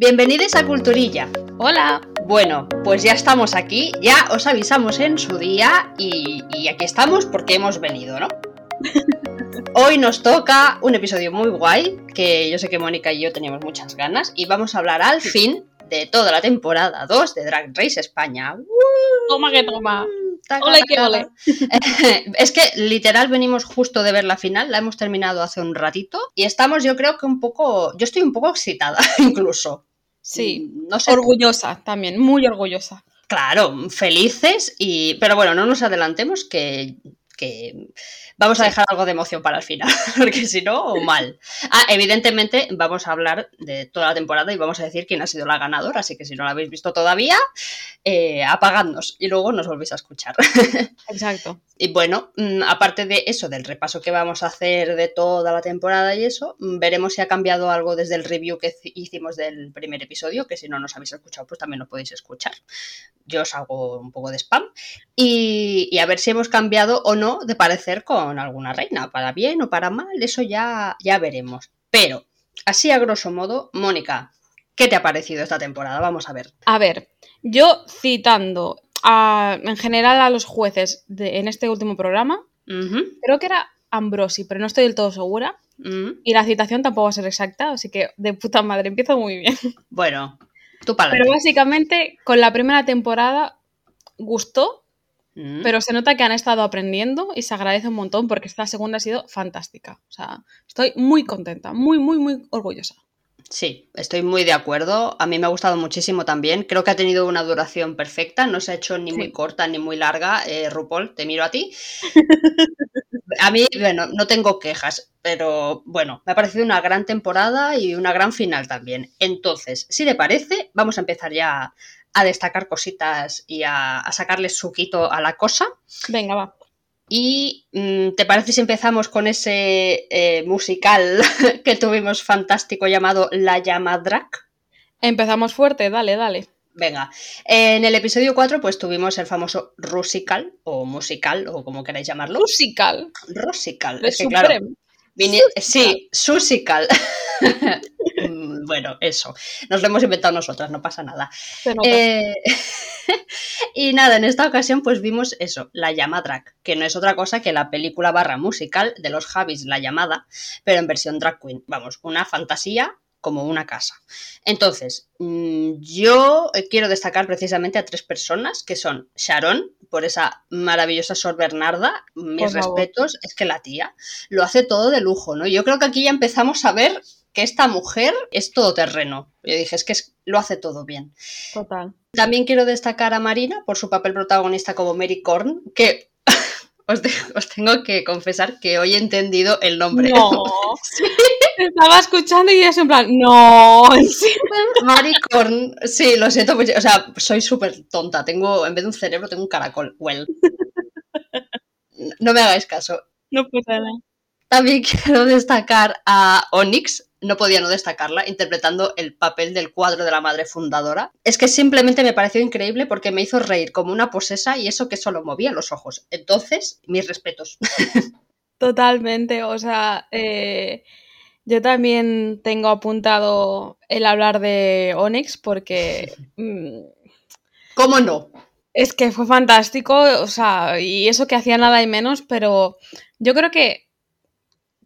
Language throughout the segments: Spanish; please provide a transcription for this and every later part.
Bienvenidos a Culturilla. Hola. Bueno, pues ya estamos aquí, ya os avisamos en su día y, y aquí estamos porque hemos venido, ¿no? Hoy nos toca un episodio muy guay, que yo sé que Mónica y yo teníamos muchas ganas, y vamos a hablar al fin de toda la temporada 2 de Drag Race España. Toma que toma. Ole que ole. es que literal venimos justo de ver la final, la hemos terminado hace un ratito y estamos yo creo que un poco, yo estoy un poco excitada incluso. Sí, no sé. orgullosa también, muy orgullosa. Claro, felices y... Pero bueno, no nos adelantemos que, que vamos a dejar algo de emoción para el final, porque si no, mal. Ah, evidentemente vamos a hablar de toda la temporada y vamos a decir quién ha sido la ganadora, así que si no la habéis visto todavía, eh, apagadnos y luego nos volvéis a escuchar. Exacto. Y bueno, mm, aparte de eso, del repaso que vamos a hacer de toda la temporada y eso, mm, veremos si ha cambiado algo desde el review que hi- hicimos del primer episodio, que si no nos habéis escuchado, pues también lo podéis escuchar. Yo os hago un poco de spam. Y, y a ver si hemos cambiado o no de parecer con alguna reina, para bien o para mal, eso ya, ya veremos. Pero, así a grosso modo, Mónica, ¿qué te ha parecido esta temporada? Vamos a ver. A ver, yo citando a- en general a los jueces de- en este último programa, creo que era Ambrosi, pero no estoy del todo segura. ujú. Y la citación tampoco va a ser exacta, así que de puta madre, empiezo muy bien. Bueno, tú para Pero básicamente, con la primera temporada gustó, Mm. pero se nota que han estado aprendiendo y se agradece un montón porque esta segunda ha sido fantástica. O sea, estoy muy contenta, muy, muy, muy orgullosa. Sí, estoy muy de acuerdo. A mí me ha gustado muchísimo también. Creo que ha tenido una duración perfecta. No se ha hecho ni Sí. muy corta ni muy larga. Eh, RuPaul, te miro a ti. A mí, bueno, no tengo quejas, pero bueno, me ha parecido una gran temporada y una gran final también. Entonces, si te parece, vamos a empezar ya a destacar cositas y a, a sacarle suquito a la cosa. Venga, va. Y mm, ¿te parece si empezamos con ese eh, musical que tuvimos fantástico llamado La Llama Drag? Empezamos fuerte, dale, dale. Venga, en el episodio 4 pues tuvimos el famoso Rusical o musical o como queráis llamarlo. Rusical. de Es que claro, sí, Susical. Bueno, eso. Nos lo hemos inventado nosotras, no pasa nada. Eh, y nada, en esta ocasión pues vimos eso, La Llama Drag, que no es otra cosa que la película barra musical de los Javis La Llamada, pero en versión drag queen. Vamos, una fantasía como una casa. Entonces, mm, yo quiero destacar precisamente a tres personas, que son Sharon, por esa maravillosa Sor Bernarda, mis respetos, es que la tía lo hace todo de lujo, ¿no? Yo creo que aquí ya empezamos a ver que esta mujer es todoterreno. Yo dije, es que es- lo hace todo bien. Total. También quiero destacar a Marina por su papel protagonista como Mary Korn, que os, de- os tengo que confesar que hoy he entendido el nombre. No. Estaba escuchando y es en plan, no. Mary Korn, sí, lo siento, mucho, o sea, soy súper tonta, tengo, en vez de un cerebro, tengo un caracol, well. No me hagáis caso. No pasa nada. También quiero destacar a Onyx, no podía no destacarla, interpretando el papel del cuadro de la madre fundadora. Es que simplemente me pareció increíble porque me hizo reír como una posesa y eso que solo movía los ojos. Entonces, mis respetos. Totalmente. O sea, eh, yo también tengo apuntado el hablar de Onyx porque mm, ¿Cómo no? es que fue fantástico. O sea, y eso que hacía nada y menos, pero yo creo que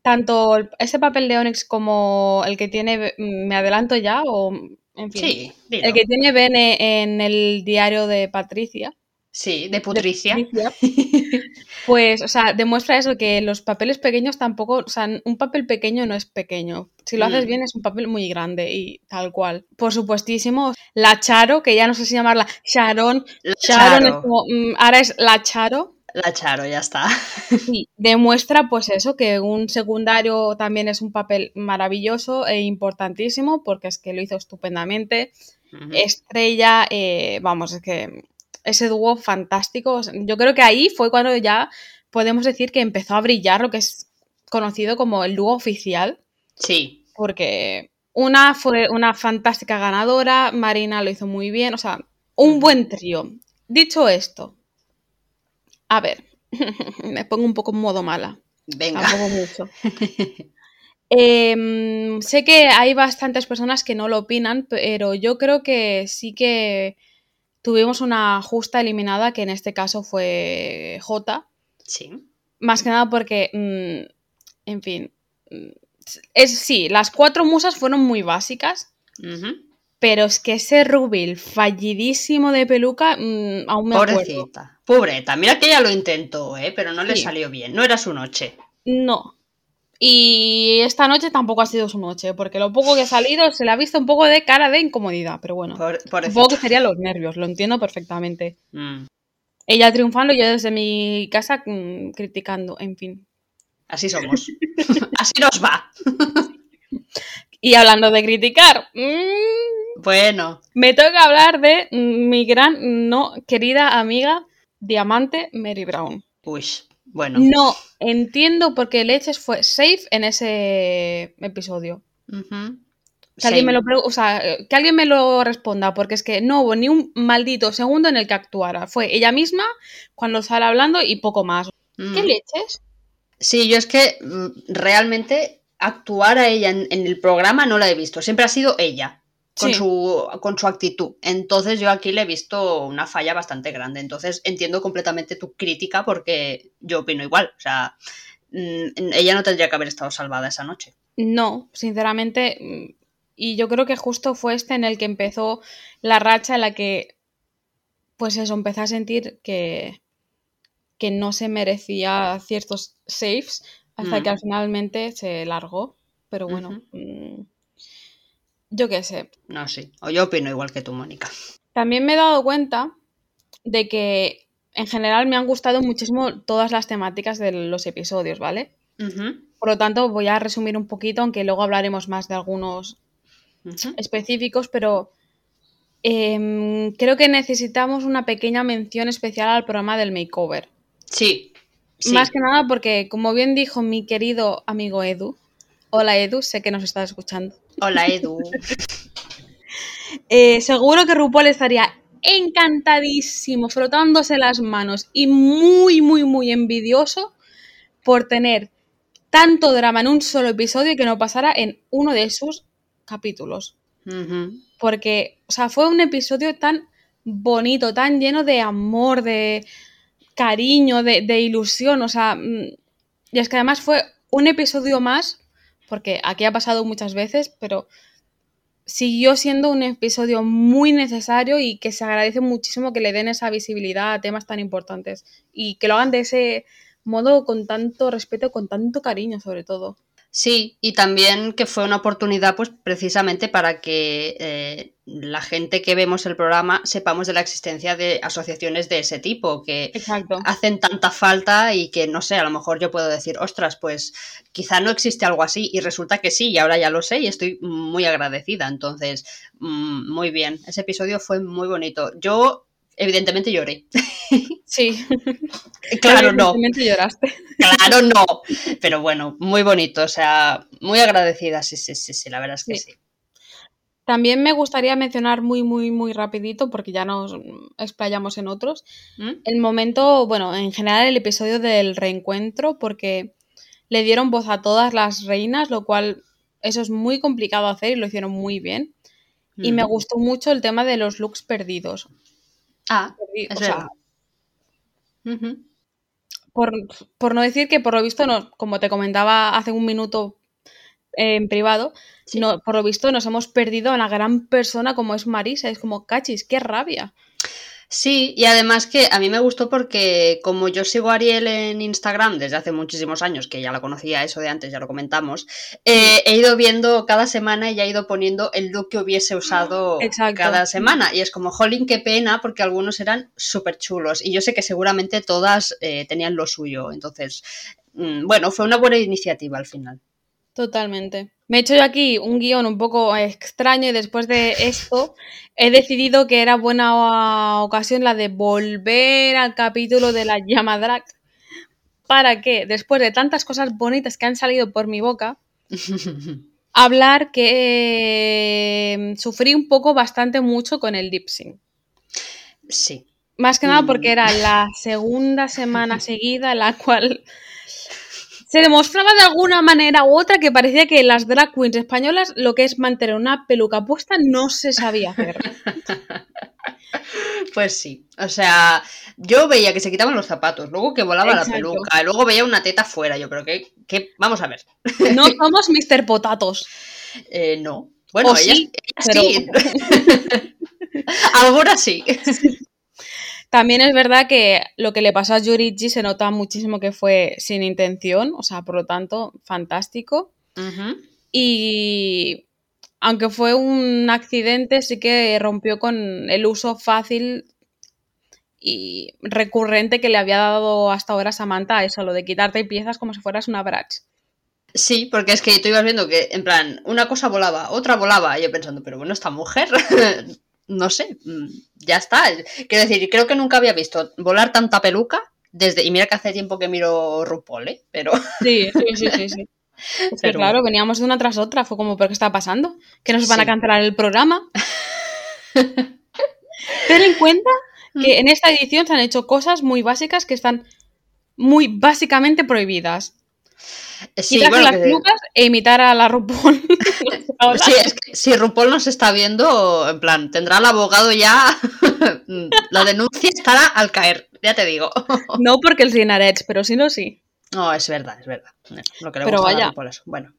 tanto ese papel de Onyx como el que tiene, me adelanto ya, o en fin. Sí. El que tiene Bene en el diario de Patricia. Sí, de Putricia. Patricia, Pues, o sea, demuestra eso, que los papeles pequeños tampoco, o sea, un papel pequeño no es pequeño. Si lo haces Mm. bien es un papel muy grande y tal cual. Por supuestísimo, la Charo, que ya no sé si llamarla Sharon. La Sharon es como, mm, ahora es la Charo. La Charo, ya está. Demuestra pues eso, que un secundario también es un papel maravilloso e importantísimo porque es que lo hizo estupendamente. Estrella, eh, vamos, es que ese dúo fantástico. Yo creo que ahí fue cuando ya podemos decir que empezó a brillar lo que es conocido como el dúo oficial, Sí, porque una fue una fantástica ganadora, Marina lo hizo muy bien, o sea, un buen trío. Dicho esto, a ver, me pongo un poco en modo mala, venga. tampoco mucho. Em, sé que hay bastantes personas que no lo opinan, pero yo creo que sí que tuvimos una justa eliminada, que en este caso fue J. Sí. Más que nada porque, mm, en fin, mm, es, sí, las cuatro musas fueron muy básicas, Ujú. Pero es que ese Rubil fallidísimo de peluca, mm, aún me acuerdo. Pobrecita. Pobreta. Mira que ella lo intentó, ¿eh? pero no le Sí. salió bien. No era su noche. No. Y esta noche tampoco ha sido su noche, porque lo poco que ha salido se le ha visto un poco de cara de incomodidad, pero bueno. Pobre- pobrecita. Supongo que serían los nervios, lo entiendo perfectamente. Mm. Ella triunfando y yo desde mi casa mm, criticando, en fin. Así somos. Así nos va. Y hablando de criticar, mm, Bueno. me toca hablar de mm, mi gran, no querida amiga Diamante Mary Brown. Uy. Bueno. No entiendo por qué Leches fue safe en ese episodio. Que alguien, me lo o sea, que alguien me lo responda, porque es que no hubo ni un maldito segundo en el que actuara. Fue ella misma cuando sale hablando y poco más. Mm. ¿Qué leches? Sí, yo es que mm, realmente actuar a ella en, en el programa no la he visto. Siempre ha sido ella. Con, Sí. su, con su actitud. Entonces yo aquí le he visto una falla bastante grande. Entonces entiendo completamente tu crítica porque yo opino igual. O sea, mm, ella no tendría que haber estado salvada esa noche. No, sinceramente. mm, Y yo creo que justo fue este en el que empezó la racha en la que, pues eso, empecé a sentir que, que no se merecía ciertos saves hasta Mm. que al finalmente se largó. Pero bueno, mm, yo qué sé. No, sí. O yo opino igual que tú, Mónica. También me he dado cuenta de que en general me han gustado muchísimo todas las temáticas de los episodios, ¿vale? Por lo tanto, voy a resumir un poquito, aunque luego hablaremos más de algunos específicos, pero em, creo que necesitamos una pequeña mención especial al programa del makeover. Sí. sí. Más que nada porque, como bien dijo mi querido amigo Edu, hola Edu, sé que nos estás escuchando, Hola, Edu. eh, seguro que RuPaul estaría encantadísimo, frotándose las manos y muy, muy, muy envidioso por tener tanto drama en un solo episodio y que no pasara en uno de sus capítulos. Porque, o sea, fue un episodio tan bonito, tan lleno de amor, de cariño, de, de ilusión, o sea, mm, y es que además fue un episodio más, porque aquí ha pasado muchas veces, pero siguió siendo un episodio muy necesario y que se agradece muchísimo que le den esa visibilidad a temas tan importantes y que lo hagan de ese modo con tanto respeto, con tanto cariño sobre todo. Sí, y también que fue una oportunidad, pues precisamente para que eh, la gente que vemos el programa sepamos de la existencia de asociaciones de ese tipo, que Exacto. hacen tanta falta y que, no sé, a lo mejor yo puedo decir, ostras, pues quizá no existe algo así y resulta que sí, y ahora ya lo sé y estoy muy agradecida. Entonces, mm, muy bien, ese episodio fue muy bonito. Yo, evidentemente, lloré. Sí. claro, no. Evidentemente lloraste. Claro, no. Pero bueno, muy bonito, o sea, muy agradecida, sí, sí, sí, sí, la verdad es que Sí. sí. También me gustaría mencionar muy, muy, muy rapidito, porque ya nos explayamos en otros, ¿Mm? el momento, bueno, en general el episodio del reencuentro, porque le dieron voz a todas las reinas, lo cual eso es muy complicado hacer y lo hicieron muy bien. Y me Mm. gustó mucho el tema de los looks perdidos. Ah, es o sea, por, por no decir que por lo visto, no, como te comentaba hace un minuto eh, en privado, Sí. no, por lo visto nos hemos perdido a una gran persona como es Marisa. Es como, cachis, qué rabia. Sí, y además que a mí me gustó porque como yo sigo a Ariel en Instagram desde hace muchísimos años, que ya la conocía eso de antes, ya lo comentamos, eh, he ido viendo cada semana y ha ido poniendo el look que hubiese usado Exacto. cada semana. Y es como, jolín, qué pena, porque algunos eran súper chulos. Y yo sé que seguramente todas eh, tenían lo suyo. Entonces, mm, bueno, fue una buena iniciativa al final. Totalmente. Me he hecho yo aquí un guion un poco extraño y después de esto he decidido que era buena ocasión la de volver al capítulo de la llama drag para que, después de tantas cosas bonitas que han salido por mi boca, hablar que eh, sufrí un poco bastante mucho con el lip sync. sí. Más que nada Mm. porque era la segunda semana seguida en la cual se demostraba de alguna manera u otra que parecía que las drag queens españolas lo que es mantener una peluca puesta no se sabía hacer. Pues sí, o sea, yo veía que se quitaban los zapatos, luego que volaba Exacto. la peluca, luego veía una teta fuera, yo pero que, que vamos a ver, No somos Mr. Potatos. Eh, no, bueno, ellas, sí, ellas sí, algunas sí, También es verdad que lo que le pasó a Yurichi se nota muchísimo que fue sin intención, o sea, por lo tanto, fantástico. Y aunque fue un accidente, sí que rompió con el uso fácil y recurrente que le había dado hasta ahora Samantha a eso, lo de quitarte piezas como si fueras una bratch. Sí, porque es que tú ibas viendo que, en plan, una cosa volaba, otra volaba, y yo pensando, pero bueno, esta mujer, no sé, mm, ya está. Quiero decir, creo que nunca había visto volar tanta peluca desde, y mira que hace tiempo que miro RuPaul, ¿eh? Pero, Sí, sí, sí, sí. sí. Que claro, veníamos de una tras otra, fue como, ¿pero qué está pasando? ¿Que nos van a cancelar el programa? Ten en cuenta que en esta edición se han hecho cosas muy básicas que están muy básicamente prohibidas. Sí, Quitarse bueno, las que- e imitar a la RuPaul. Ahora, sí, es que si RuPaul nos está viendo, en plan, tendrá el abogado ya, la denuncia estará al caer, ya te digo. No porque el Rinarets, pero si no, sí. No, es verdad, es verdad. Lo Pero vaya. RuPaul eso. Bueno,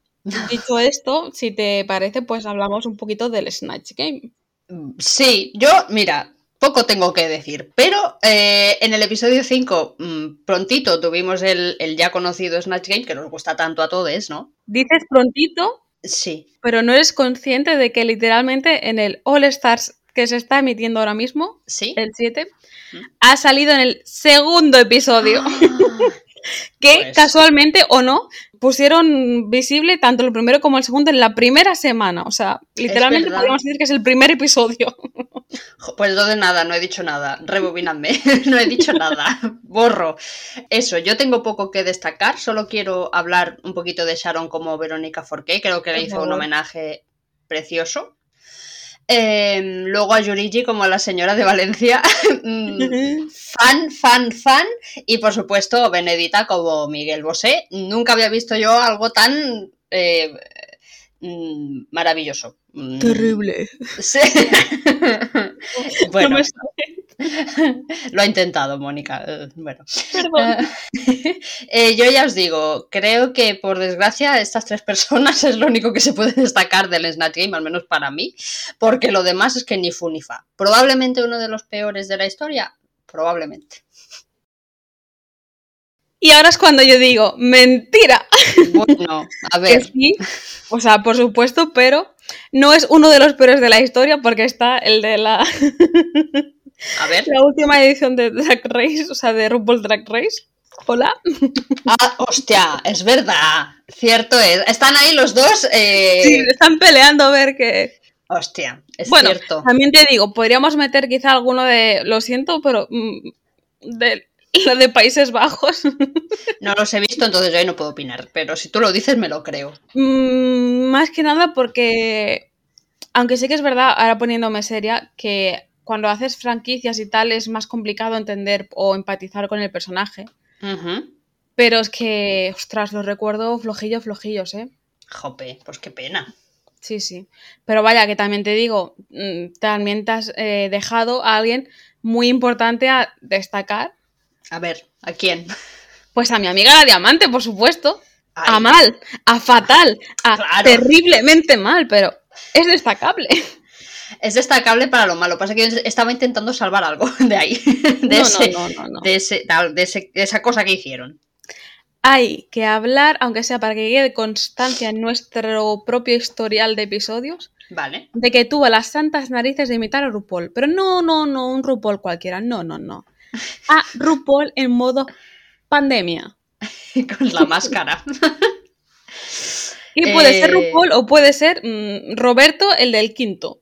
Dicho esto, si te parece, pues hablamos un poquito del Snatch Game. Mm, Sí, yo, mira, poco tengo que decir, pero eh, en el episodio 5, mm, prontito tuvimos el, el ya conocido Snatch Game, que nos gusta tanto a todos, ¿no? Dices prontito, Sí, pero no eres consciente de que literalmente en el All Stars que se está emitiendo ahora mismo, sí. el 7, Mm. ha salido en el segundo episodio. que Pues- casualmente o no, pusieron visible tanto el primero como el segundo en la primera semana. O sea, literalmente podríamos decir que es el primer episodio. Pues entonces nada, no he dicho nada. Rebobinadme, no he dicho nada. Borro. Eso, yo tengo poco que destacar, solo quiero hablar un poquito de Sharon como Verónica Forqué, creo que le hizo un homenaje precioso. Em, luego a Yurigi como la señora de Valencia. Mm, fan, fan, fan. Y por supuesto Benedita como Miguel Bosé. Nunca había visto yo algo tan eh, mm, maravilloso. Mm, Sí. bueno, No me lo ha intentado, Mónica. eh, Bueno. perdón. Eh, yo ya os digo, creo que por desgracia estas tres personas es lo único que se puede destacar del Snatch Game, al menos para mí, porque lo demás es que ni fu ni fa. Probablemente uno de los peores de la historia, probablemente. Y ahora es cuando yo digo, mentira. Bueno, a ver, sí, o sea, por supuesto, pero no es uno de los peores de la historia porque está el de la, a ver. la última edición de Drag Race, o sea, de RuPaul Drag Race. Hola. Ah, hostia, es verdad. Cierto es. Están ahí los dos. eh, Sí, están peleando a ver qué. Hostia, es Bueno, cierto. también te digo, podríamos meter quizá alguno de, lo siento, pero mm, de lo de Países Bajos. No los he visto, entonces yo ahí no puedo opinar. Pero si tú lo dices, me lo creo. Mm, más que nada porque, aunque sí que es verdad, ahora poniéndome seria, que cuando haces franquicias y tal es más complicado entender o empatizar con el personaje. Pero es que, ostras, los recuerdo flojillos, flojillos, ¿eh? Jope, pues qué pena. Sí, sí. Pero vaya, que también te digo, mm, también te has eh, dejado a alguien muy importante a destacar. A ver, ¿a quién? Pues a mi amiga la diamante, por supuesto. A mal, a fatal, a Claro. terriblemente mal, pero es destacable. Es destacable para lo malo. Pasa que yo estaba intentando salvar algo de ahí. De, No, ese, no, no, no, no. De, ese, tal, de, ese- de esa cosa que hicieron. Hay que hablar, aunque sea para que quede constancia en nuestro propio historial de episodios, Vale. de que tuvo las santas narices de imitar a RuPaul. Pero no, no, no, un RuPaul cualquiera, no, no, no. A RuPaul en modo pandemia. Con la máscara. Y puede ser Eh, RuPaul o puede ser mm, Roberto, el del quinto.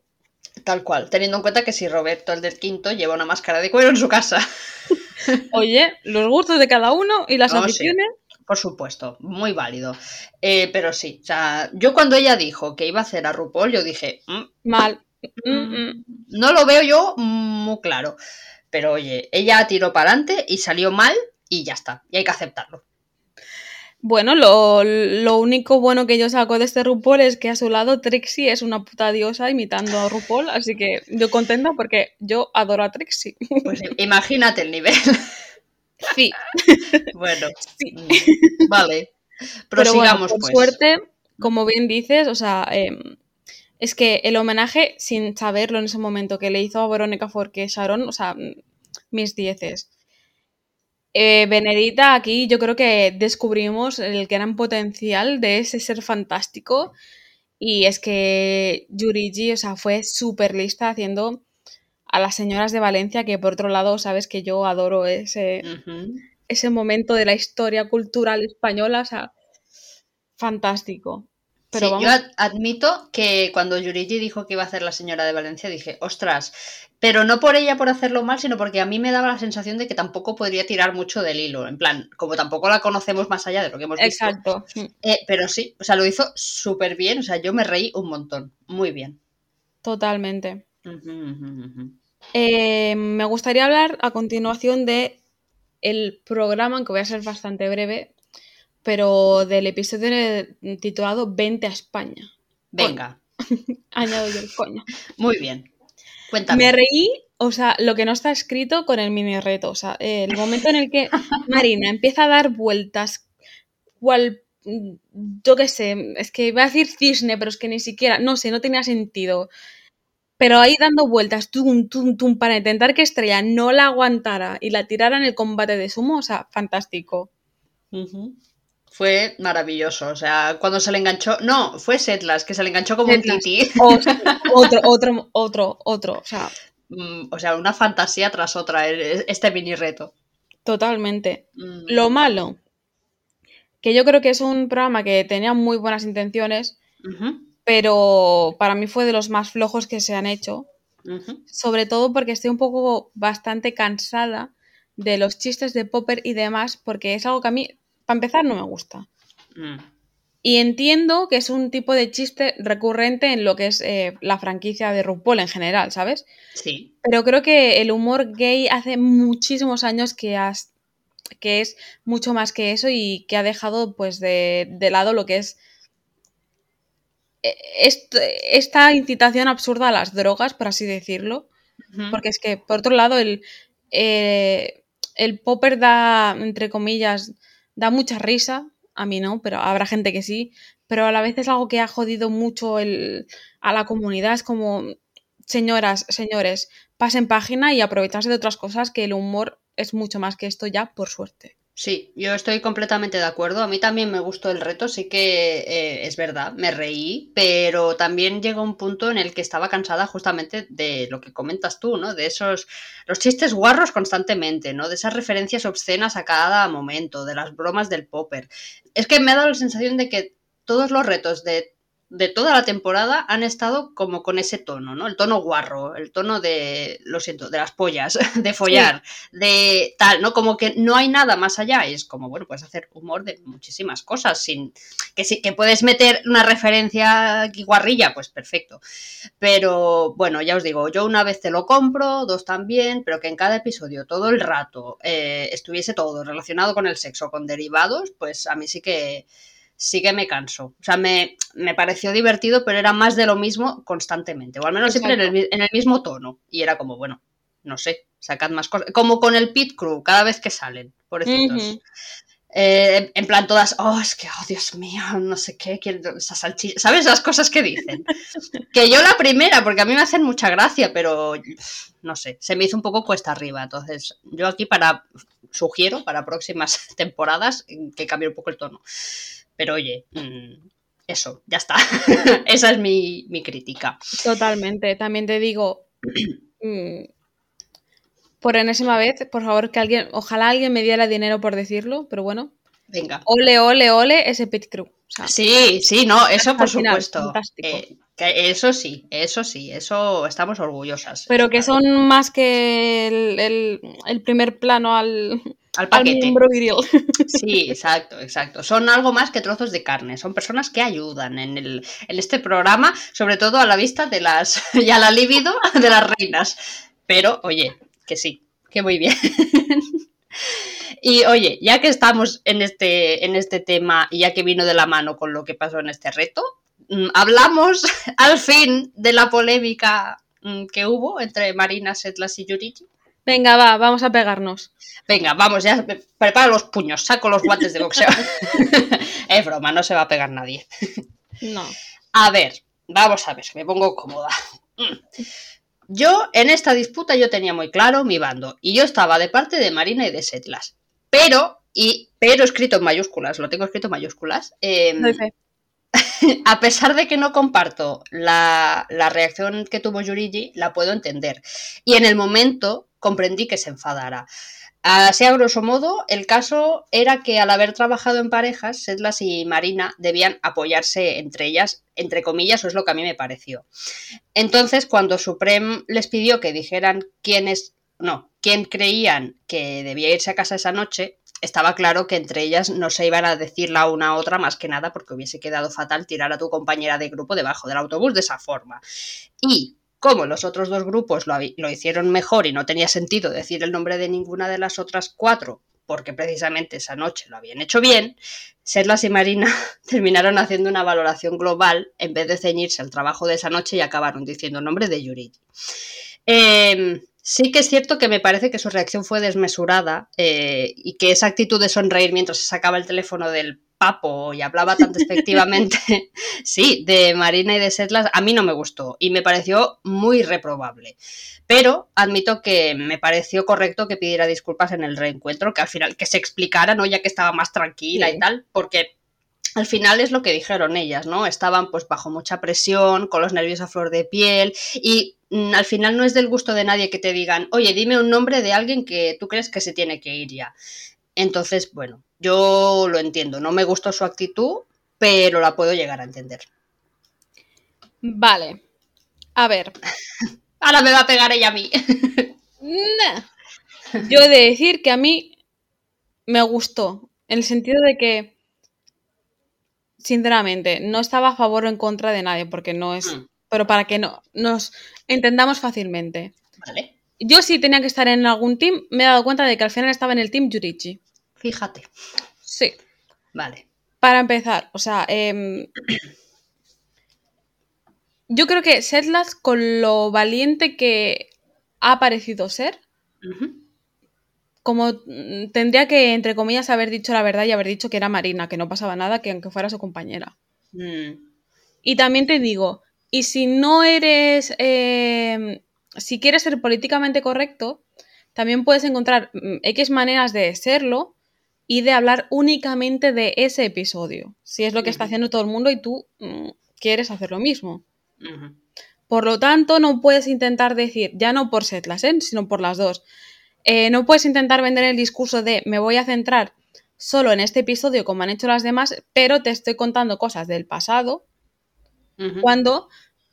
Tal cual. Teniendo en cuenta que si Roberto, el del quinto, lleva una máscara de cuero en su casa. Oye, los gustos de cada uno y las No, sí. aficiones. Por supuesto, muy válido. Eh, pero sí, o sea, yo cuando ella dijo que iba a hacer a RuPaul, yo dije, "Mm, Mal. Mm, mm. no lo veo yo muy claro. Pero oye, ella tiró para adelante y salió mal y ya está. Y hay que aceptarlo. Bueno, lo, lo, único bueno que yo saco de este RuPaul es que a su lado Trixie es una puta diosa imitando a RuPaul, así que yo contenta porque yo adoro a Trixie. Pues imagínate el nivel. Sí. Bueno, sí. Mm, vale. Prosigamos, Pero por pues. suerte, como bien dices, o sea, eh, es que el homenaje, sin saberlo en ese momento, que le hizo a Verónica Forqué Sharon, o sea, mis dieces. Eh, Benedita, aquí yo creo que descubrimos el gran potencial de ese ser fantástico. Y es que Yurigi, o sea, fue súper lista haciendo a las señoras de Valencia, que por otro lado, sabes que yo adoro ese, ese momento de la historia cultural española, o sea, fantástico. Pero Sí, vamos, yo ad- admito que cuando Yurigi dijo que iba a hacer la señora de Valencia, dije, ostras, pero no por ella por hacerlo mal, sino porque a mí me daba la sensación de que tampoco podría tirar mucho del hilo. En plan, como tampoco la conocemos más allá de lo que hemos visto. exacto. Mm, eh, pero sí, o sea, lo hizo súper bien, o sea, yo me reí un montón, muy bien. Totalmente. Eh, me gustaría hablar a continuación de el programa, aunque voy a ser bastante breve, pero del episodio titulado 20 a España. Venga, Añado yo el coño. muy bien. Cuéntame. Me reí, o sea, lo que no está escrito con el mini reto. O sea, el momento en el que Marina empieza a dar vueltas, cual. Yo qué sé, es que iba a decir cisne, pero es que ni siquiera, no sé, no tenía sentido. Pero ahí dando vueltas, tum, tum, tum, para intentar que Estrella no la aguantara y la tirara en el combate de sumo, o sea, fantástico. Ujú. Fue maravilloso, o sea, cuando se le enganchó, no, fue Setlas, que se le enganchó como un Setlas. sea, otro, otro, otro, otro, o sea, Mm, O sea, una fantasía tras otra, e- este mini reto. totalmente. Mm, Lo malo, que yo creo que es un programa que tenía muy buenas intenciones, pero para mí fue de los más flojos que se han hecho, sobre todo porque estoy un poco bastante cansada de los chistes de Popper y demás, porque es algo que a mí, para empezar, no me gusta. Mm, Y entiendo que es un tipo de chiste recurrente en lo que es eh, la franquicia de RuPaul en general, ¿sabes? Sí, Pero creo que el humor gay hace muchísimos años que, has- que es mucho más que eso y que ha dejado pues de, de lado lo que es eh, est- esta incitación absurda a las drogas, por así decirlo. Porque es que, por otro lado, el, eh, el popper da, entre comillas, da mucha risa. A mí no, pero habrá gente que sí. Pero a la vez es algo que ha jodido mucho el, a la comunidad. Es como, señoras, señores, pasen página y aprovecharse de otras cosas que el humor es mucho más que esto ya, por suerte. Sí, yo estoy completamente de acuerdo. A mí también me gustó el reto, sí que eh, es verdad, me reí, pero también llegó un punto en el que estaba cansada justamente de lo que comentas tú, ¿no? De esos, los chistes guarros constantemente, ¿no? De esas referencias obscenas a cada momento, de las bromas del popper. Es que me ha dado la sensación de que todos los retos de, de toda la temporada han estado como con ese tono, ¿no? El tono guarro, el tono de, lo siento, de las pollas, de follar, de tal, ¿no? Como que no hay nada más allá. Es como, bueno, puedes hacer humor de muchísimas cosas, sin que sí, que puedes meter una referencia guarrilla, pues perfecto. Pero bueno, ya os digo, yo una vez te lo compro, dos también, pero que en cada episodio todo el rato eh, estuviese todo relacionado con el sexo, con derivados, pues a mí sí que sí que me canso. O sea, me, me pareció divertido, pero era más de lo mismo constantemente, o al menos siempre en el, mi- en el mismo tono. Y era como, bueno, no sé, sacad más cosas. Como con el Pit Crew, cada vez que salen, pobrecitos. Ujú. Eh, en plan, todas, oh, es que, oh, Dios mío, no sé qué, quiero esa salchicha. ¿Sabes las cosas que dicen? que yo la primera, porque a mí me hacen mucha gracia, pero no sé, se me hizo un poco cuesta arriba. Entonces, yo aquí para, sugiero para próximas temporadas que cambie un poco el tono. Pero oye, mm, eso, ya está. Esa es mi, mi crítica. Totalmente. También te digo, mm, por enésima vez, por favor, que alguien, ojalá alguien me diera dinero por decirlo, pero bueno, Venga. ole, ole, ole ese pit crew. O sea, Sí, sí, no, eso por final, supuesto. Eh, que eso sí, eso sí, eso estamos orgullosas. pero que son más que el, el- el primer plano al, Al al paquete. miembro viril. Sí, exacto, exacto. Son algo más que trozos de carne. Son personas que ayudan en, el, en este programa, sobre todo a la vista de las y a la libido de las reinas. Pero, oye, que sí, que muy bien. Y oye, ya que estamos en este, en este tema y ya que vino de la mano con lo que pasó en este reto, mm, hablamos al fin de la polémica mm, que hubo entre Marina Setlas y Yurichi. Venga, va, vamos a pegarnos. Venga, vamos, ya prepara los puños, saco los guantes de boxeo. es broma, no se va a pegar nadie. No. A ver, vamos a ver, me pongo cómoda. Yo, en esta disputa, yo tenía muy claro mi bando. Y yo estaba de parte de Marina y de Setlas. Pero, y, pero escrito en mayúsculas, lo tengo escrito en mayúsculas. Eh, a pesar de que no comparto la, la, reacción que tuvo Yurigi, la puedo entender. Y en el momento comprendí que se enfadara. Así a grosso modo, el caso era que al haber trabajado en parejas, Sedlas y Marina debían apoyarse entre ellas, entre comillas, o es lo que a mí me pareció. Entonces, cuando Supreme les pidió que dijeran quiénes, no, quién creían que debía irse a casa esa noche, estaba claro que entre ellas no se iban a decir la una a otra más que nada porque hubiese quedado fatal tirar a tu compañera de grupo debajo del autobús de esa forma. Y como los otros dos grupos lo, hicieron mejor y no tenía sentido decir el nombre de ninguna de las otras cuatro, porque precisamente esa noche lo habían hecho bien, Serlas y Marina terminaron haciendo una valoración global en vez de ceñirse al trabajo de esa noche y acabaron diciendo el nombre de Yuri. Eh, sí que es cierto que me parece que su reacción fue desmesurada eh, y que esa actitud de sonreír mientras se sacaba el teléfono del papo y hablaba tan despectivamente, sí, de Marina y de Setlas, a mí no me gustó y me pareció muy reprobable. Pero admito que me pareció correcto que pidiera disculpas en el reencuentro, que al final que se explicara, ¿no? Ya que estaba más tranquila sí. y tal, porque al final es lo que dijeron ellas, ¿no? Estaban pues bajo mucha presión, con los nervios a flor de piel y mm, al final no es del gusto de nadie que te digan, oye, dime un nombre de alguien que tú crees que se tiene que ir ya. Entonces, bueno, yo lo entiendo, no me gustó su actitud, pero la puedo llegar a entender. Vale. A ver. Ahora me va a pegar ella a mí. Yo he de decir que a mí me gustó, en el sentido de que, sinceramente, no estaba a favor o en contra de nadie, porque no es... Mm. Pero para que no nos entendamos fácilmente. Vale. Yo sí tenía que estar en algún team, me he dado cuenta de que al final estaba en el team Yurichi. Fíjate. Sí. Vale. Para empezar, o sea, eh, yo creo que Setlas, con lo valiente que ha parecido ser, uh -huh. Como tendría que, entre comillas, haber dicho la verdad y haber dicho que era Marina, que no pasaba nada, que aunque fuera su compañera. Mm. Y también te digo, y si no eres, eh, si quieres ser políticamente correcto, también puedes encontrar mm, X maneras de serlo y de hablar únicamente de ese episodio, si es lo que está haciendo todo el mundo y tú quieres hacer lo mismo. Uh -huh. Por lo tanto, no puedes intentar decir, ya no por Setlas, ¿eh? sino por las dos. Eh, no puedes intentar vender el discurso de me voy a centrar solo en este episodio como han hecho las demás, pero te estoy contando cosas del pasado, uh -huh. cuando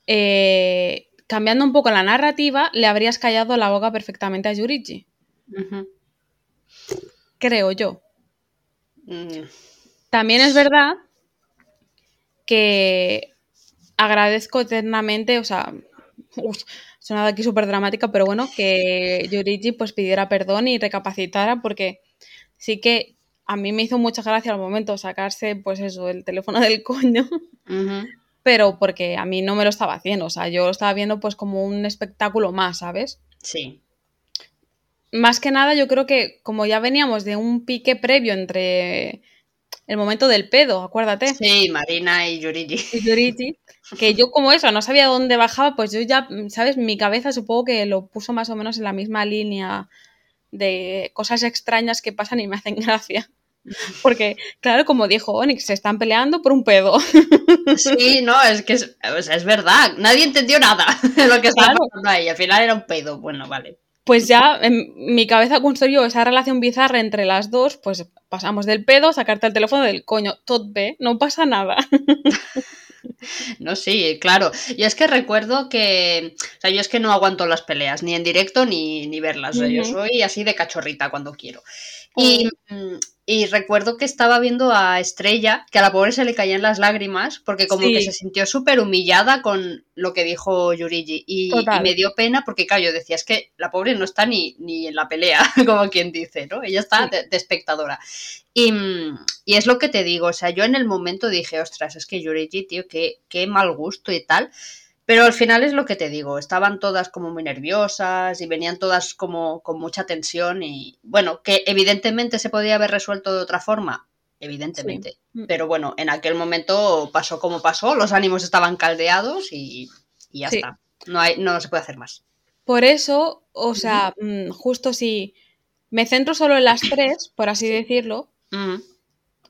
eh, cambiando un poco la narrativa, le habrías callado la boca perfectamente a Yurichi. Uh -huh. Creo yo. Mm. También es verdad que agradezco eternamente, o sea, uf, sonado aquí súper dramática, pero bueno, que Yurichi pues pidiera perdón y recapacitara porque sí que a mí me hizo mucha gracia al momento sacarse pues eso, el teléfono del coño, uh -huh. pero porque a mí no me lo estaba haciendo, o sea, yo lo estaba viendo pues como un espectáculo más, ¿sabes? Sí. Más que nada yo creo que como ya veníamos de un pique previo entre el momento del pedo, acuérdate. Sí, Marina y Yurigi. Y Yurigi, que yo como eso, no sabía dónde bajaba, pues yo ya, ¿sabes? Mi cabeza supongo que lo puso más o menos en la misma línea de cosas extrañas que pasan y me hacen gracia. Porque, claro, como dijo Onyx, se están peleando por un pedo. Sí, no, es que es, verdad. Nadie entendió nada de lo que estaba claro. pasando ahí. Al final era un pedo. Bueno, vale pues ya en mi cabeza construyó esa relación bizarra entre las dos, pues pasamos del pedo, sacarte el teléfono del coño, todo ve, no pasa nada. No, sí, claro. Y es que recuerdo que, o sea, yo es que no aguanto las peleas, ni en directo ni, ni verlas. O sea, uh -huh. yo soy así de cachorrita cuando quiero. Y, recuerdo que estaba viendo a Estrella, que a la pobre se le caían las lágrimas, porque como Sí. que se sintió súper humillada con lo que dijo Yurigi. Y, me dio pena porque, claro, yo decía, es que la pobre no está ni, ni en la pelea, como quien dice, ¿no? Ella está Sí. de, de espectadora. Y, y es lo que te digo, o sea, yo en el momento dije, ostras, es que Yurigi, tío, qué, qué mal gusto y tal. Pero al final es lo que te digo, estaban todas como muy nerviosas y venían todas como con mucha tensión y bueno, que evidentemente se podía haber resuelto de otra forma, evidentemente. Sí. Pero bueno, en aquel momento pasó como pasó, los ánimos estaban caldeados y, y ya Sí. está. No, hay, no se puede hacer más. Por eso, o sea, mm, justo si me centro solo en las tres, por así decirlo, Mm,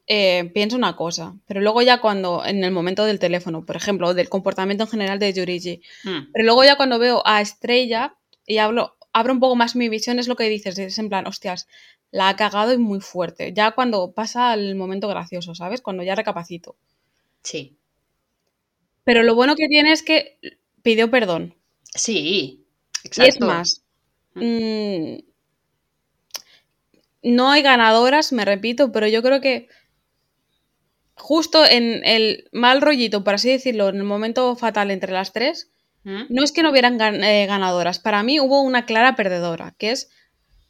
eh, pienso una cosa, pero luego ya cuando, en el momento del teléfono, por ejemplo, del comportamiento en general de Yurigi, mm. pero luego ya cuando veo a Estrella y hablo, abro un poco más mi visión, es lo que dices, es en plan, hostias, la ha cagado y muy fuerte, ya cuando pasa el momento gracioso, ¿sabes? Cuando ya recapacito. Sí, Pero lo bueno que tiene es que pidió perdón. sí, Y es exacto. más, mm, no hay ganadoras, me repito, pero yo creo que justo en el mal rollito, por así decirlo, en el momento fatal entre las tres, Mm, no es que no hubieran gan- eh, ganadoras. Para mí hubo una clara perdedora, que es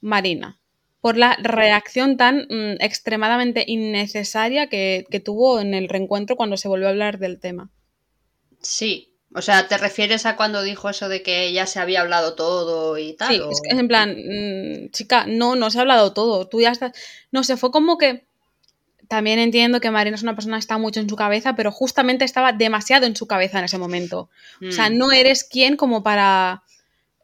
Marina, por la reacción tan mm, extremadamente innecesaria que, que tuvo en el reencuentro cuando se volvió a hablar del tema. Sí, o sea, ¿te refieres a cuando dijo eso de que ya se había hablado todo y tal? Sí, o- es, que en plan, mm, chica, no, no se ha hablado todo. Tú ya estás. No sé, fue como que. También entiendo que Marina es una persona que está mucho en su cabeza, pero justamente estaba demasiado en su cabeza en ese momento. O sea, Mm, no eres quien como para.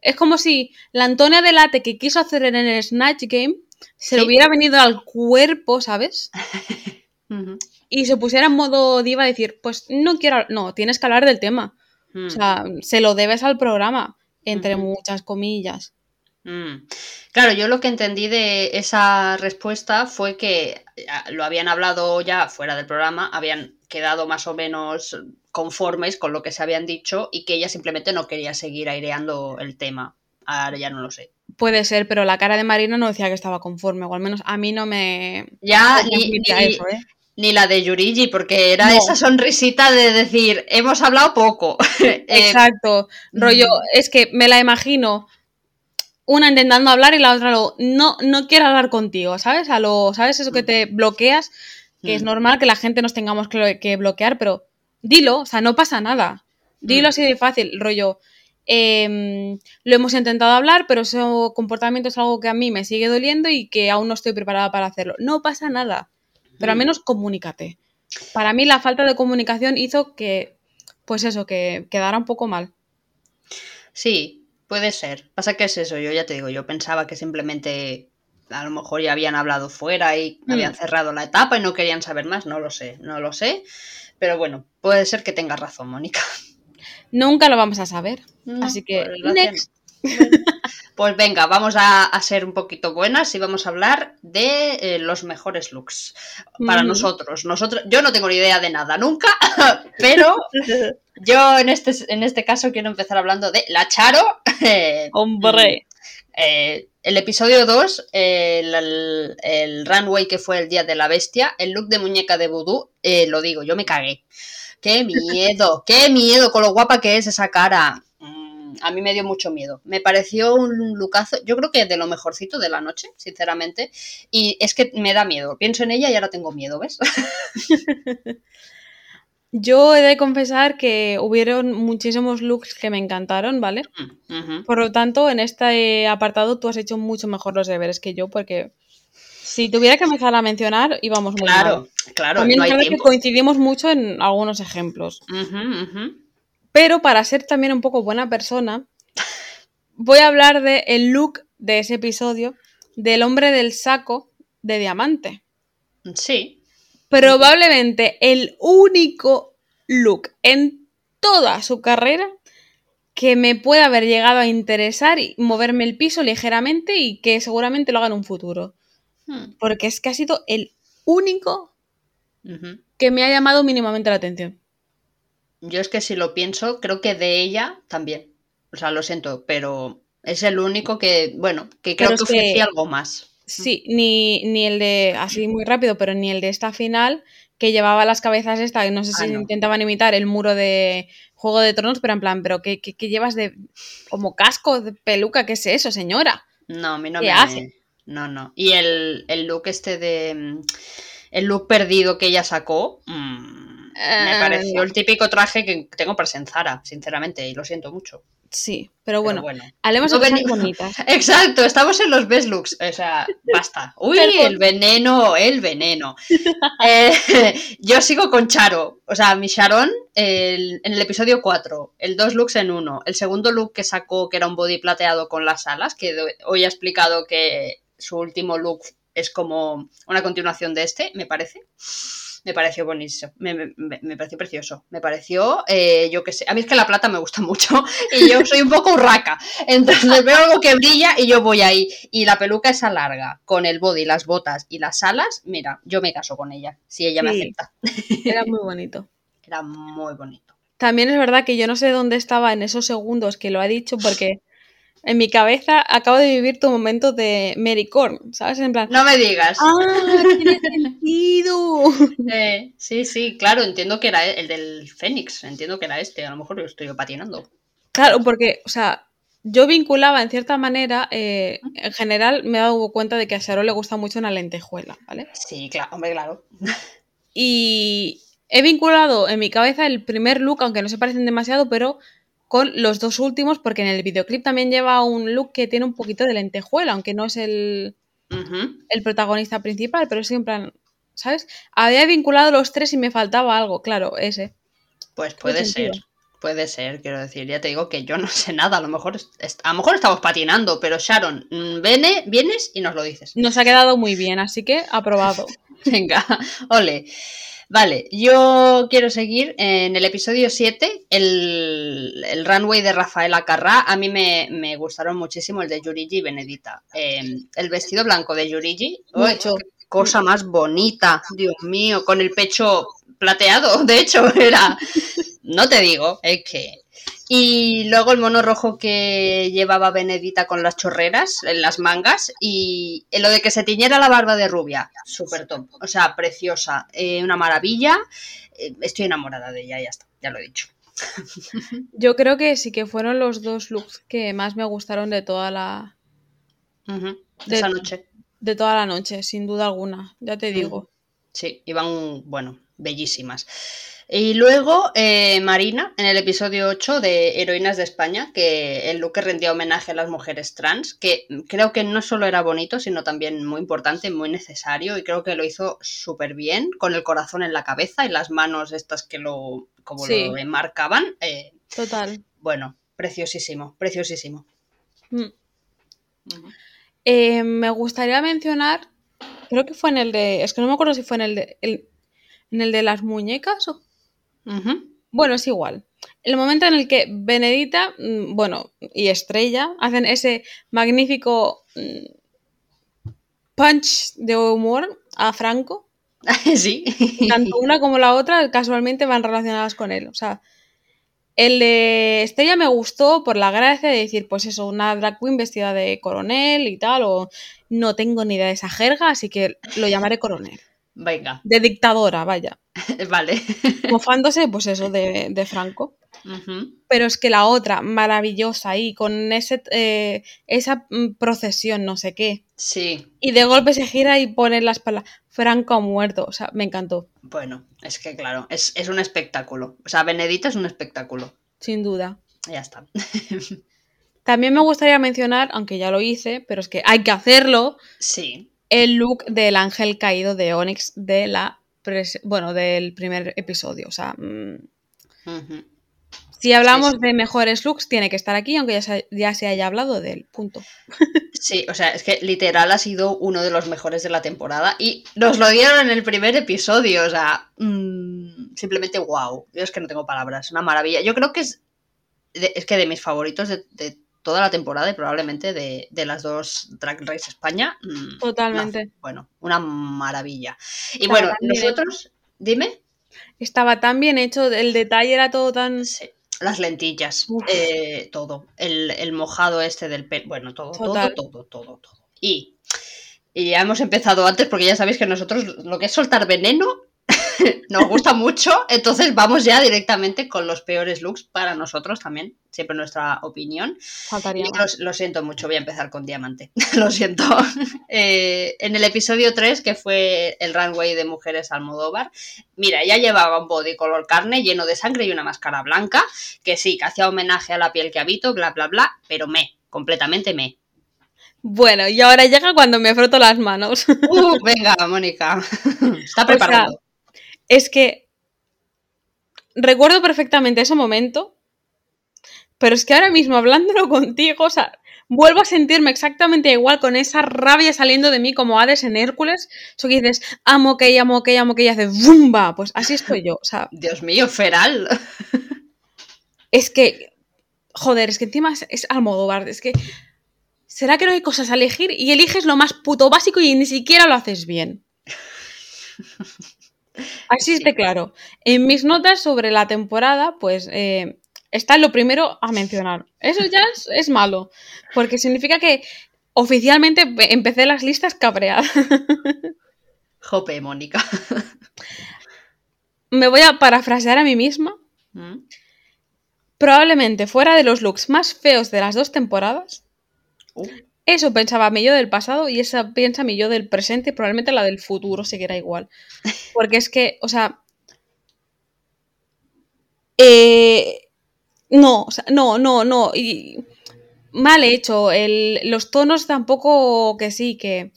Es como si la Antonia Delate que quiso hacer en el Snatch Game se le hubiera venido al cuerpo, ¿sabes? Y se pusiera en modo diva a decir, pues no quiero. No, tienes que hablar del tema. mm. O sea, se lo debes al programa, entre muchas comillas. Mm. Claro, yo lo que entendí de esa respuesta fue que ah, lo habían hablado ya fuera del programa, habían quedado más o menos conformes con lo que se habían dicho y que ella simplemente no quería seguir aireando el tema. Ahora ya no lo sé. Puede ser, pero la cara de Marina no decía que estaba conforme, o al menos a mí no me. Ya me ni, eso, ¿eh? ni la de Yurigi, porque era No. esa sonrisita de decir, hemos hablado poco. Eh, Exacto. Rollo, es que me la imagino una intentando hablar y la otra lo, no, no quiero hablar contigo, ¿sabes? A lo, ¿sabes? Eso que te bloqueas, que es Mm. normal que la gente nos tengamos que, que bloquear, pero dilo, o sea, no pasa nada. Dilo Mm. así de fácil, rollo. em, lo hemos intentado hablar, pero ese comportamiento es algo que a mí me sigue doliendo y que aún no estoy preparada para hacerlo. No pasa nada, pero al Mm. menos comunícate. Para mí la falta de comunicación hizo que, pues eso, que quedara un poco mal. Sí, puede ser. Pasa que es eso, yo ya te digo, yo pensaba que simplemente a lo mejor ya habían hablado fuera y Mm. habían cerrado la etapa y no querían saber más, no lo sé, no lo sé. Pero bueno, puede ser que tengas razón, Mónica. Nunca lo vamos a saber. No, Así que, next. Pues venga, vamos a, a ser un poquito buenas y vamos a hablar de eh, los mejores looks para nosotros. Nosotros, yo no tengo ni idea de nada nunca, pero yo en este, en este caso quiero empezar hablando de la Charo. eh, Hombre. eh, el episodio 2, el, el- el runway que fue el día de la bestia, el look de muñeca de vudú, lo digo, yo me cagué. ¡Qué miedo! ¡Qué miedo con lo guapa que es esa cara! A mí me dio mucho miedo. Me pareció un lookazo, yo creo que de lo mejorcito de la noche, sinceramente. Y es que me da miedo. Pienso en ella y ahora tengo miedo, ¿ves? Yo he de confesar que hubieron muchísimos looks que me encantaron, ¿vale? Por lo tanto, en este apartado tú has hecho mucho mejor los deberes que yo, porque si tuviera que empezar a mencionar, íbamos muy mal. Claro, claro, También no hay que coincidimos mucho en algunos ejemplos. Pero para ser también un poco buena persona, voy a hablar del el look de ese episodio del hombre del saco de diamante. Sí. Probablemente el único look en toda su carrera que me pueda haber llegado a interesar y moverme el piso ligeramente y que seguramente lo haga en un futuro. Hmm, Porque es que ha sido el único que me ha llamado mínimamente la atención. Yo es que si lo pienso, creo que de ella también. O sea, lo siento, pero es el único que, bueno, que creo Pero que ofrecía algo más. Sí, ni, ni el de, así muy rápido, pero ni el de esta final, que llevaba las cabezas esta, que no sé Ah, si no. intentaban imitar el muro de Juego de Tronos, pero en plan, ¿pero qué, qué- qué llevas de como casco, de peluca? ¿Qué es eso, señora? No, a mí no ¿Qué me. hace? No, no. Y el, el look este de. El look perdido que ella sacó. mm, me Eh, pareció el típico traje que tengo para Zara, sinceramente, y lo siento mucho. Sí, pero Pero bueno, bueno. hablemos de cosas bonitas. Exacto, estamos en los best looks. O sea, basta. Uy, Perdón. el veneno, el veneno. Eh, yo sigo con Charo. O sea, mi Sharon el- en el episodio 4, el dos looks en uno. El segundo look que sacó, que era un body plateado con las alas, que hoy ha explicado que su último look es como una continuación de este, me parece. Me pareció buenísimo, me, me- pareció precioso. Me pareció, eh, yo qué sé, a mí es que la plata me gusta mucho y yo soy un poco urraca. Entonces veo algo que brilla y yo voy ahí. Y la peluca esa larga, con el body, las botas y las alas, mira, yo me caso con ella, si ella me acepta. Era muy bonito. Era muy bonito. También es verdad que yo no sé dónde estaba en esos segundos que lo ha dicho, porque en mi cabeza acabo de vivir tu momento de Mary Corn, ¿sabes? En plan, No me digas. ¡ah! ¡Tiene sentido! Eh, sí, sí, claro, entiendo que era el del Fénix, entiendo que era este, a lo mejor lo estoy patinando. Claro, porque, o sea, yo vinculaba en cierta manera, eh, en general me he dado cuenta de que a Sharon le gusta mucho una lentejuela, ¿vale? Sí, claro, hombre, claro. Y he vinculado en mi cabeza el primer look, aunque no se parecen demasiado, pero con los dos últimos, porque en el videoclip también lleva un look que tiene un poquito de lentejuela, aunque no es el, el protagonista principal, pero sí en plan, ¿sabes? Había vinculado los tres y me faltaba algo, claro, ese. Pues puede sentido. ser. Puede ser, quiero decir, ya te digo que yo no sé nada, a lo mejor es- es- a lo mejor estamos patinando, pero Sharon, mm, vene, vienes y nos lo dices. Nos ha quedado muy bien, así que aprobado. Venga, ole. Vale, yo quiero seguir en el episodio 7, el, el runway de Rafaela Carrá. A mí me, me gustaron muchísimo el de Yurigi y Benedita. Eh, el vestido blanco de Yurigi, ¡ay, Mucho. qué cosa más bonita, Dios mío, con el pecho plateado, de hecho, era. No te digo, es que. Y luego el mono rojo que llevaba Benedita con las chorreras en las mangas y lo de que se tiñera la barba de rubia, súper top, o sea, preciosa, eh, una maravilla, eh, estoy enamorada de ella, ya está, ya lo he dicho. Yo creo que sí que fueron los dos looks que más me gustaron de toda la, Ujú, De- Esa noche, de toda la noche, sin duda alguna, ya te digo. sí, iban, bueno, bellísimas. Y luego eh, Marina, en el episodio 8 de Heroínas de España, que el look que rendía homenaje a las mujeres trans, que creo que no solo era bonito, sino también muy importante, muy necesario, y creo que lo hizo súper bien, con el corazón en la cabeza y las manos estas que lo, como Sí. lo enmarcaban. eh, Total. bueno, preciosísimo, preciosísimo. Mm. Eh, me gustaría mencionar, creo que fue en el de, es que no me acuerdo si fue en el de, el- en el de las muñecas o... Bueno, es igual. El momento en el que Benedita, mm, bueno, y Estrella hacen ese magnífico mm, punch de humor a Franco, sí. tanto una como la otra casualmente van relacionadas con él. O sea, el de Estrella me gustó por la gracia de decir, pues eso, una drag queen vestida de coronel y tal, o no tengo ni idea de esa jerga, así que lo llamaré coronel. Venga, De dictadora, vaya. vale. Mofándose, pues eso, de, de Franco. Pero es que la otra, maravillosa ahí, con ese, eh, esa mm, procesión, no sé qué. Sí, Y de golpe se gira y pone las palabras, Franco ha muerto. O sea, me encantó, bueno, es que claro, es, es un espectáculo. O sea, Benedita es un espectáculo. sin duda. Ya está. También me gustaría mencionar, aunque ya lo hice, pero es que hay que hacerlo, Sí. El look del ángel caído de Onyx de la bueno, del primer episodio. O sea, mm, si hablamos sí. de mejores looks, tiene que estar aquí, aunque ya se, ya se haya hablado de él. Punto. Sí, o sea, es que literal ha sido uno de los mejores de la temporada y nos lo dieron en el primer episodio, o sea, mm, simplemente wow. Yo es que no tengo palabras, una maravilla. Yo creo que es, de- es que de mis favoritos de, de toda la temporada y probablemente de, de las dos Drag Race España. mm, Totalmente. una- bueno, una maravilla. Y Estaba bueno, nosotros, dime. Estaba tan bien hecho, el detalle era todo tan... Sí, las lentillas, eh, todo. El, el mojado este del pelo, bueno, todo, Total. todo, todo, todo, todo. Y Y ya hemos empezado antes porque ya sabéis que nosotros lo que es soltar veneno nos gusta mucho, entonces vamos ya directamente con los peores looks para nosotros también, siempre nuestra opinión. Faltaría. Lo, siento mucho, voy a empezar con Diamante, lo siento. Eh, en el episodio 3, que fue el runway de mujeres Almodóvar, mira, ya llevaba un body color carne lleno de sangre y una máscara blanca, que sí, que hacía homenaje a la piel que habito, bla, bla, bla, pero me, completamente me. Bueno, y ahora llega cuando me froto las manos. Uh, venga, Mónica, está preparado es que recuerdo perfectamente ese momento, pero es que ahora mismo hablándolo contigo, o sea, vuelvo a sentirme exactamente igual con esa rabia saliendo de mí como Hades en Hércules. Eso que dices, amo que amo que amo que y hace ¡bumba! Pues así estoy yo, o sea. Dios mío, feral. Es que, joder, es que encima es, es Almodóvar, es que. ¿Será que no hay cosas a elegir? Y eliges lo más puto básico y ni siquiera lo haces bien. Así es de claro. En mis notas sobre la temporada, pues eh, está lo primero a mencionar. Eso ya es, malo, porque significa que oficialmente empecé las listas cabreadas. Jope, Mónica. Me voy a parafrasear a mí misma. Mm. Probablemente fuera de los looks más feos de las dos temporadas. Uh. Eso pensaba mi yo del pasado y esa piensa mi yo del presente y probablemente la del futuro seguirá igual. Porque es que, o sea. Eh, no, o sea, no, no, no. Y mal hecho. los tonos tampoco que sí, que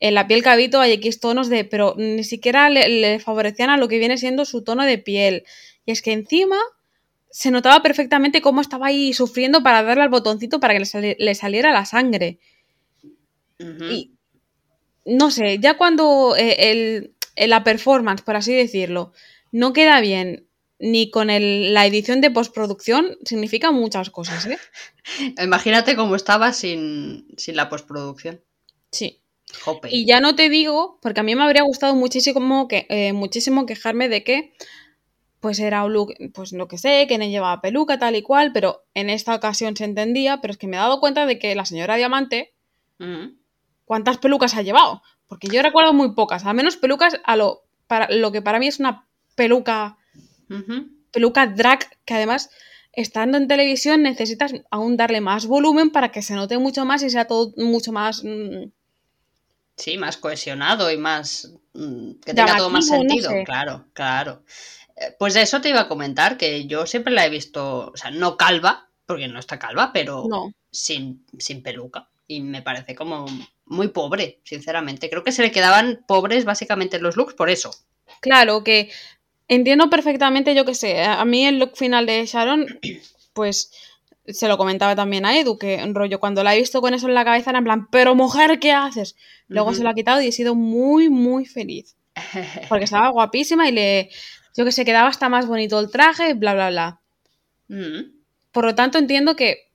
en la piel cabito hay X tonos de. Pero ni siquiera le favorecían a lo que viene siendo su tono de piel. Y es que encima se notaba perfectamente cómo estaba ahí sufriendo para darle al botoncito para que le, saliera la sangre. Y no sé, ya cuando eh, la performance, por así decirlo, no queda bien ni con la edición de postproducción, significa muchas cosas, ¿eh? Imagínate cómo estaba sin, la postproducción. Sí. Y ya no te digo, porque a mí me habría gustado muchísimo, que, eh, muchísimo quejarme de que pues era un look, pues lo que sé, que no llevaba peluca, tal y cual, pero en esta ocasión se entendía, pero es que me he dado cuenta de que la señora Diamante, mm. ¿cuántas pelucas ha llevado? Porque yo recuerdo muy pocas, al menos pelucas a lo, para, lo que para mí es una peluca, peluca drag, que además, estando en televisión, necesitas aún darle más volumen para que se note mucho más y sea todo mucho más... Mm, sí, más cohesionado y más... Mm, que tenga todo más sentido, claro, claro. Pues de eso te iba a comentar, que yo siempre la he visto, o sea, no calva, porque no está calva, pero sin, sin peluca. Y me parece como muy pobre, sinceramente. Creo que se le quedaban pobres básicamente los looks por eso. Claro, que entiendo perfectamente, yo que sé, a mí el look final de Sharon, pues se lo comentaba también a Edu, que en rollo, cuando la he visto con eso en la cabeza era en plan, pero mujer, ¿qué haces? Luego se lo ha quitado y he sido muy, muy feliz. Porque estaba guapísima y le, yo que sé, quedaba hasta más bonito el traje, bla, bla, bla. Mm. Por lo tanto, entiendo que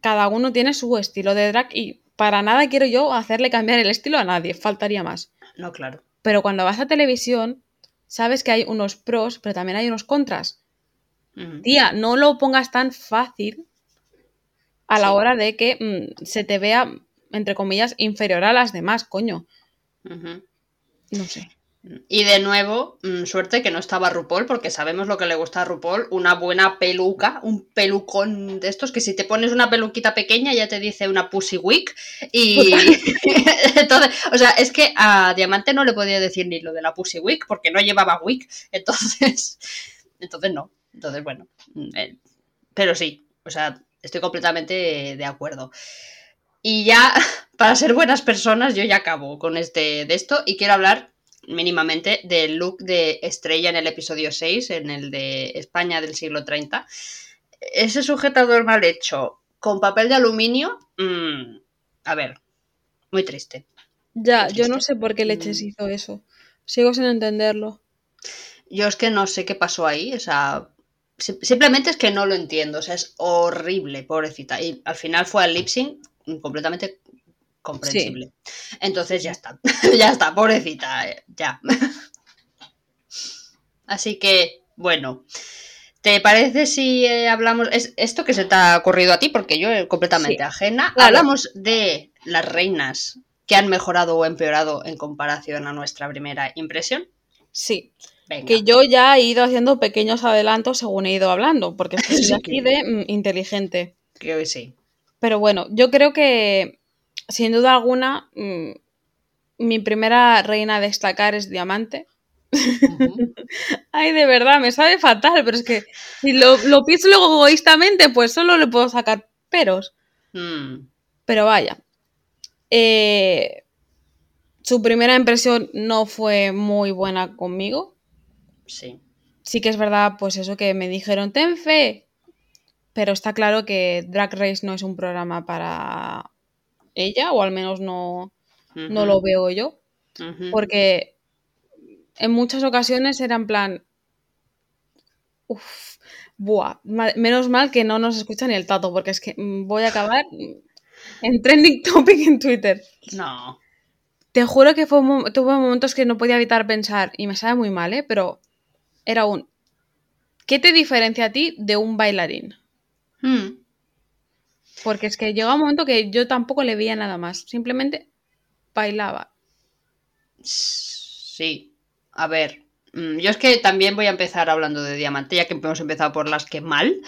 cada uno tiene su estilo de drag y para nada quiero yo hacerle cambiar el estilo a nadie, faltaría más. No, claro. Pero cuando vas a televisión, sabes que hay unos pros, pero también hay unos contras. Tía, no lo pongas tan fácil a la hora de que mm, se te vea, entre comillas, inferior a las demás, coño. No sé. Y de nuevo, mm, suerte que no estaba RuPaul, porque sabemos lo que le gusta a RuPaul, una buena peluca, un pelucón de estos, que si te pones una peluquita pequeña ya te dice una pussy wig. Y entonces, o sea, es que a Diamante no le podía decir ni lo de la pussy wig, porque no llevaba wig, entonces, entonces no. Entonces, bueno, mm, eh, pero sí, o sea, estoy completamente de acuerdo. Y ya, para ser buenas personas, yo ya acabo con este de esto y quiero hablar mínimamente del look de Estrella en el episodio 6, en el de España del siglo 30. Ese sujetador mal hecho con papel de aluminio, mm, a ver, muy triste. Ya, yo no sé por qué Leches mm. hizo eso. Sigo sin entenderlo. Yo es que no sé qué pasó ahí, o sea, simplemente es que no lo entiendo, o sea, es horrible, pobrecita. Y al final fue al lip sync completamente comprensible. Entonces ya está, ya está, pobrecita, eh, ya. Así que, bueno, ¿te parece si eh, hablamos, es esto que se te ha ocurrido a ti, porque yo completamente ajena, hablamos de las reinas que han mejorado o empeorado en comparación a nuestra primera impresión. Sí. Venga. Que yo ya he ido haciendo pequeños adelantos según he ido hablando, porque es que soy Sí, así que- de mm, inteligente. Creo que sí. Pero bueno, yo creo que sin duda alguna mm, mi primera reina a destacar es Diamante. Ay, de verdad, me sabe fatal, pero es que si lo, lo pienso luego egoístamente, pues solo le puedo sacar peros. Mm, Pero vaya. Eh, su primera impresión no fue muy buena conmigo. sí. Sí que es verdad, pues eso que me dijeron, ten fe. Pero está claro que Drag Race no es un programa para ella, o al menos no, no lo veo yo. Porque en muchas ocasiones era en plan. Uf, buah, menos mal que no nos escucha ni el tato, porque es que mm, voy a acabar en trending topic en Twitter. No. Te juro que fue un tuve momentos que no podía evitar pensar, y me sabe muy mal, ¿eh? Pero era un. ¿Qué te diferencia a ti de un bailarín? Mm, Porque es que llegaba un momento que yo tampoco le veía nada más, simplemente bailaba. Sí. A ver. mm, Yo es que también voy a empezar hablando de Diamante, ya que hemos empezado por las que mal.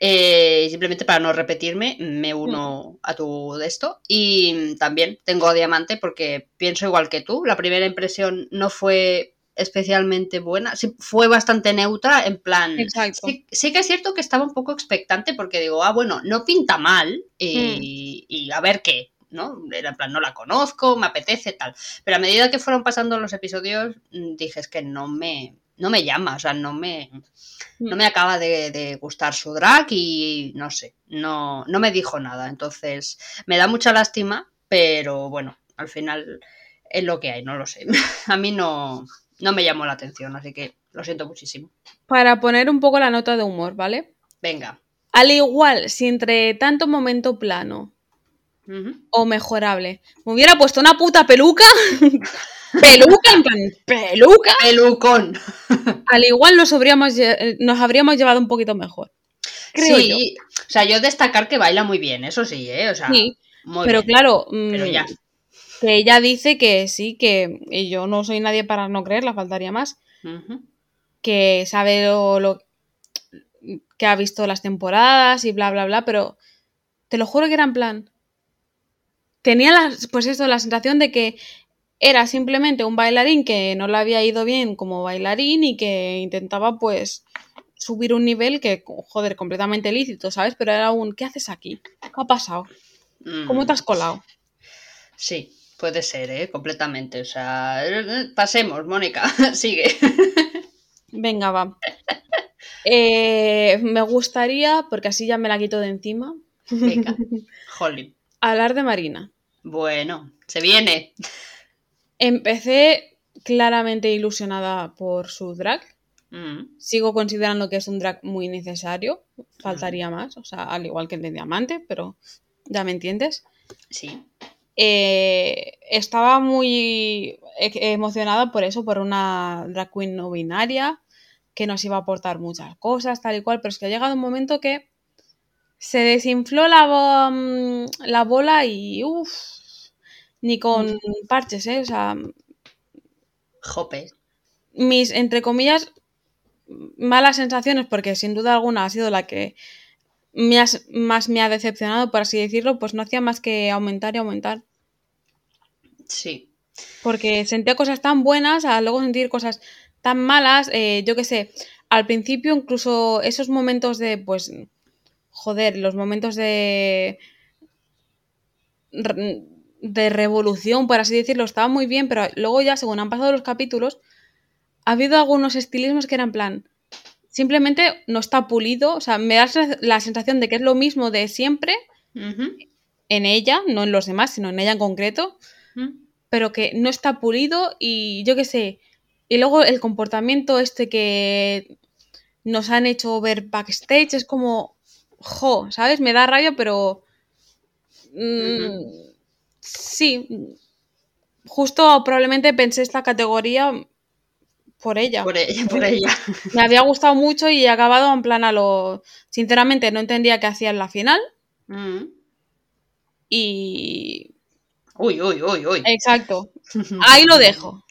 Eh, simplemente para no repetirme, me uno a tu de esto. Y también tengo a Diamante porque pienso igual que tú. La primera impresión no fue especialmente buena. Sí, fue bastante neutra, en plan. Sí, sí que es cierto que estaba un poco expectante porque digo, ah, bueno, no pinta mal y, y a ver qué, ¿no? Era en plan, no la conozco, me apetece, tal. Pero a medida que fueron pasando los episodios, mm, dije, es que no me, no me llama, o sea, no me, no me acaba de, de gustar su drag y no sé, no, no me dijo nada. Entonces, me da mucha lástima, pero bueno, al final es lo que hay, no lo sé. a mí no, no me llamó la atención, así que lo siento muchísimo. Para poner un poco la nota de humor, ¿vale? Venga. Al igual, si entre tanto momento plano o mejorable me hubiera puesto una puta peluca, peluca, en plan, peluca, Pelucón. al igual nos habríamos, eh, nos habríamos llevado un poquito mejor. Creo yo. sí, o sea, yo destacar que baila muy bien, eso sí, ¿eh? O sea, Sí, muy pero bien. claro, mm, Pero ya. Que ella dice que sí, que y yo no soy nadie para no creerla, faltaría más, que sabe lo, lo- que ha visto las temporadas y bla, bla, bla, pero te lo juro que era en plan. Tenía pues esto, la sensación de que era simplemente un bailarín que no le había ido bien como bailarín y que intentaba pues subir un nivel que, joder, completamente lícito, ¿sabes? Pero era un, ¿qué haces aquí? ¿Qué ha pasado? ¿Cómo te has colado? Sí, puede ser, ¿eh? Completamente. O sea, pasemos, Mónica, sigue. Venga, va. Eh, me gustaría, porque así ya me la quito de encima, Venga, Holly. hablar de Marina. Bueno, se viene. Empecé claramente ilusionada por su drag. Mm, Sigo considerando que es un drag muy necesario. Faltaría más, o sea, al igual que el de Diamante, pero ya me entiendes. Sí. Eh, estaba muy e- emocionada por eso, por una drag queen no binaria, que nos iba a aportar muchas cosas, tal y cual, pero es que ha llegado un momento que se desinfló la, mm, la bola y uff, ni con parches, ¿eh? O sea, Jope. mis, entre comillas, malas sensaciones, porque sin duda alguna ha sido la que me has- más me ha decepcionado, por así decirlo, pues no hacía más que aumentar y aumentar. Sí. Porque sentía cosas tan buenas, a luego sentir cosas tan malas, eh, yo qué sé, al principio incluso esos momentos de, pues, joder, los momentos de de revolución, por así decirlo, estaban muy bien, pero luego ya, según han pasado los capítulos, ha habido algunos estilismos que eran plan, simplemente no está pulido, o sea, me da la sensación de que es lo mismo de siempre en ella, no en los demás, sino en ella en concreto, Mm. pero que no está pulido y yo qué sé. Y luego el comportamiento este que nos han hecho ver backstage es como, jo, ¿sabes? Me da rabia, pero... mm, Sí, justo probablemente pensé esta categoría por ella. Por ella, por ella. Me había gustado mucho y he acabado en plan a lo... Sinceramente no entendía qué hacía en la final Mm. y... uy, uy, uy, uy. Exacto. Ahí lo dejo.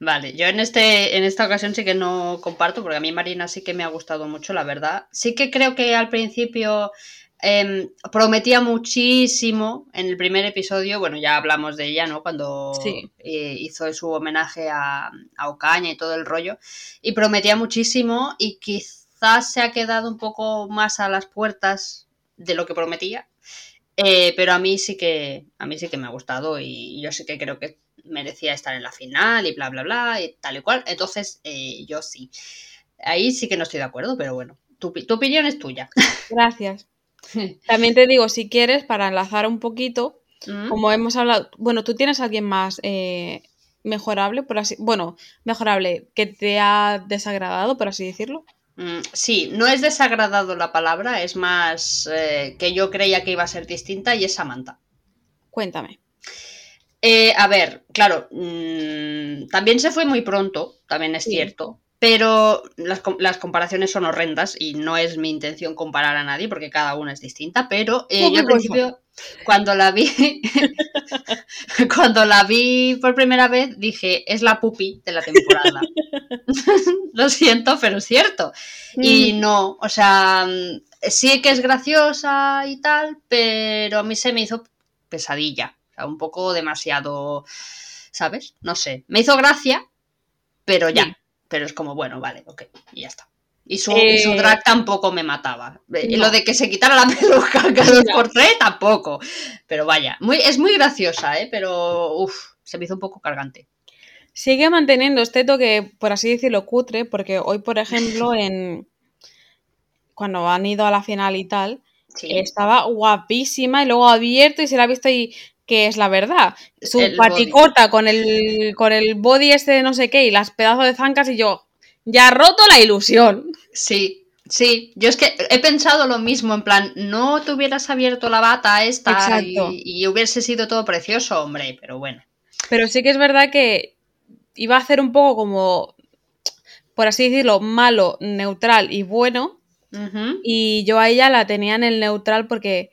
Vale, yo en, este, en esta ocasión sí que no comparto, porque a mí Marina sí que me ha gustado mucho, la verdad. Sí que creo que al principio em, prometía muchísimo en el primer episodio, bueno, ya hablamos de ella, ¿no? Cuando eh, hizo su homenaje a, a Ocaña y todo el rollo, y prometía muchísimo y quizás se ha quedado un poco más a las puertas de lo que prometía. Eh, pero a mí sí que a mí sí que me ha gustado y yo sí que creo que merecía estar en la final y bla, bla, bla, y tal y cual. Entonces, eh, yo sí. Ahí sí que no estoy de acuerdo, pero bueno, tu, opinión es tuya. Gracias. También te digo, si quieres, para enlazar un poquito, mm. como hemos hablado, bueno, tú tienes a alguien más eh, mejorable, por así, bueno, mejorable, que te ha desagradado, por así decirlo. Mm, sí, no es desagradado la palabra, es más eh, que yo creía que iba a ser distinta y es Samantha. Cuéntame. Eh, a ver, claro, mm, también se fue muy pronto, también es cierto, pero las, comparaciones son horrendas y no es mi intención comparar a nadie porque cada una es distinta, pero eh, yo al principio, cuando la vi, cuando la vi por primera vez, dije, es la pupi de la temporada. Lo siento, pero es cierto. Y mm. no, o sea, sí que es graciosa y tal, pero a mí se me hizo pesadilla un poco demasiado, ¿sabes? No sé. Me hizo gracia, pero ya. Pero es como, bueno, vale, ok, y ya está. Y su, eh, drag tampoco me mataba. Y Lo de que se quitara la peluca cada por tres, tampoco. Pero vaya, muy, es muy graciosa, ¿eh? Pero, uff, se me hizo un poco cargante. Sigue manteniendo este toque, por así decirlo, cutre, porque hoy, por ejemplo, en cuando han ido a la final y tal, estaba guapísima y luego abierto y se la ha visto ahí que es la verdad. Su paticota con el, con el body este de no sé qué y las pedazos de zancas y yo, ya roto la ilusión. Sí, Sí, yo es que he pensado lo mismo, en plan, no te hubieras abierto la bata esta y, y, hubiese sido todo precioso, hombre, pero bueno. Pero sí que es verdad que iba a hacer un poco como, por así decirlo, malo, neutral y bueno. Y yo a ella la tenía en el neutral porque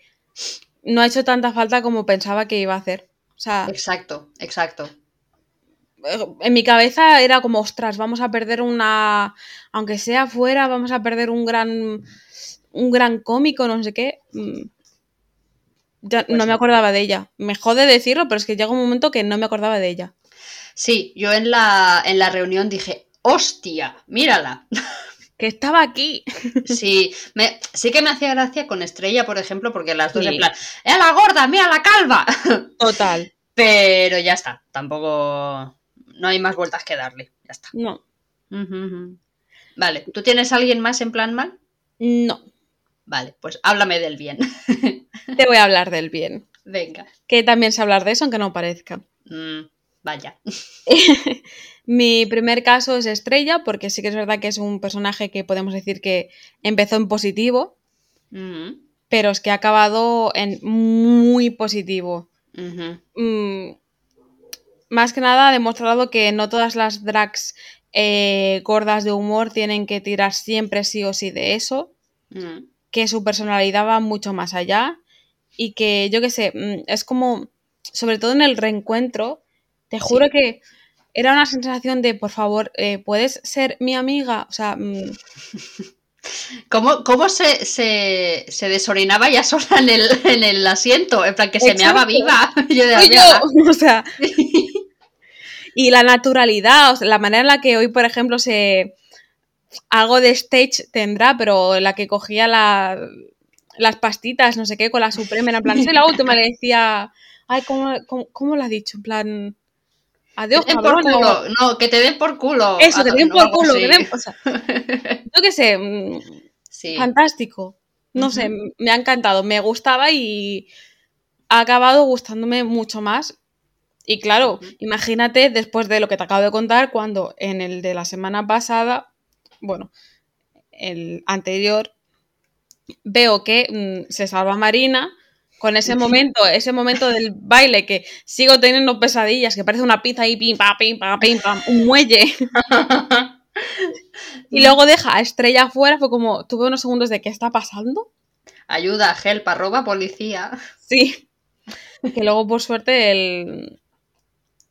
no ha hecho tanta falta como pensaba que iba a hacer. O sea, exacto, exacto. En mi cabeza era como, ostras, vamos a perder una. Aunque sea fuera, vamos a perder un gran. Un gran cómico, no sé qué. Mm. Ya, pues no me acordaba de ella. Me jode decirlo, pero es que llega un momento que no me acordaba de ella. Sí, yo en la, en la reunión dije, hostia, mírala. que estaba aquí. Sí, me, sí que me hacía gracia con Estrella, por ejemplo, porque las dos en plan, ¡eh, la gorda, mira la calva! Total. Pero ya está, tampoco, no hay más vueltas que darle, ya está. No. Vale, ¿tú tienes a alguien más en plan mal? No. Vale, pues háblame del bien. Te voy a hablar del bien. Venga. Que también sé hablar de eso, aunque no parezca. Mm, vaya. Mi primer caso es Estrella, porque sí que es verdad que es un personaje que podemos decir que empezó en positivo, pero es que ha acabado en muy positivo. Mm, más que nada ha demostrado que no todas las drags eh, gordas de humor tienen que tirar siempre sí o sí de eso, mm. que su personalidad va mucho más allá y que yo qué sé, mm, es como, sobre todo en el reencuentro, te juro que era una sensación de, por favor, eh, ¿puedes ser mi amiga? O sea... Mm. ¿Cómo, se, se, desorinaba ya sola en el, en el, asiento? En plan, que se meaba viva. Yo de yo, o sea... y la naturalidad, o sea, la manera en la que hoy, por ejemplo, se... Algo de stage tendrá, pero la que cogía la, las pastitas, no sé qué, con la Suprema, en plan, soy la última, le decía, ay, ¿cómo, cómo, cómo lo has dicho? En plan, Adiós, cabrón. No, que te den por culo. Eso, que te den por culo. yo qué sé. Mm, fantástico. No sé, me ha encantado. Me gustaba y ha acabado gustándome mucho más. Y claro, imagínate después de lo que te acabo de contar, cuando en el de la semana pasada, bueno, el anterior, veo que mm, se salva Marina con ese momento, ese momento del baile que sigo teniendo pesadillas, que parece una pizza ahí, pim, pam, pim, pam, pim, pam, un muelle. y luego deja a Estrella afuera, fue como, tuve unos segundos de ¿qué está pasando? Ayuda, help, arroba policía. Sí. Que luego, por suerte, el...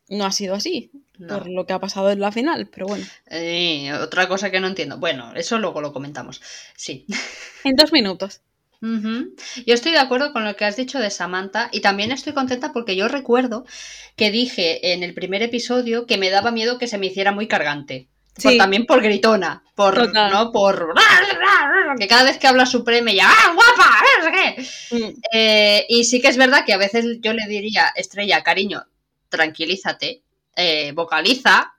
no ha sido así. No. Por lo que ha pasado en la final, pero bueno. Eh, otra cosa que no entiendo. Bueno, eso luego lo comentamos. Sí. En dos minutos. Yo estoy de acuerdo con lo que has dicho de Samantha y también estoy contenta porque yo recuerdo que dije en el primer episodio que me daba miedo que se me hiciera muy cargante. Por- también por gritona, por, Total. ¿no? Por que cada vez que habla Supreme ya ¡ah, guapa! qué". Mm, Eh, y sí que es verdad que a veces yo le diría, Estrella, cariño, tranquilízate, eh, vocaliza,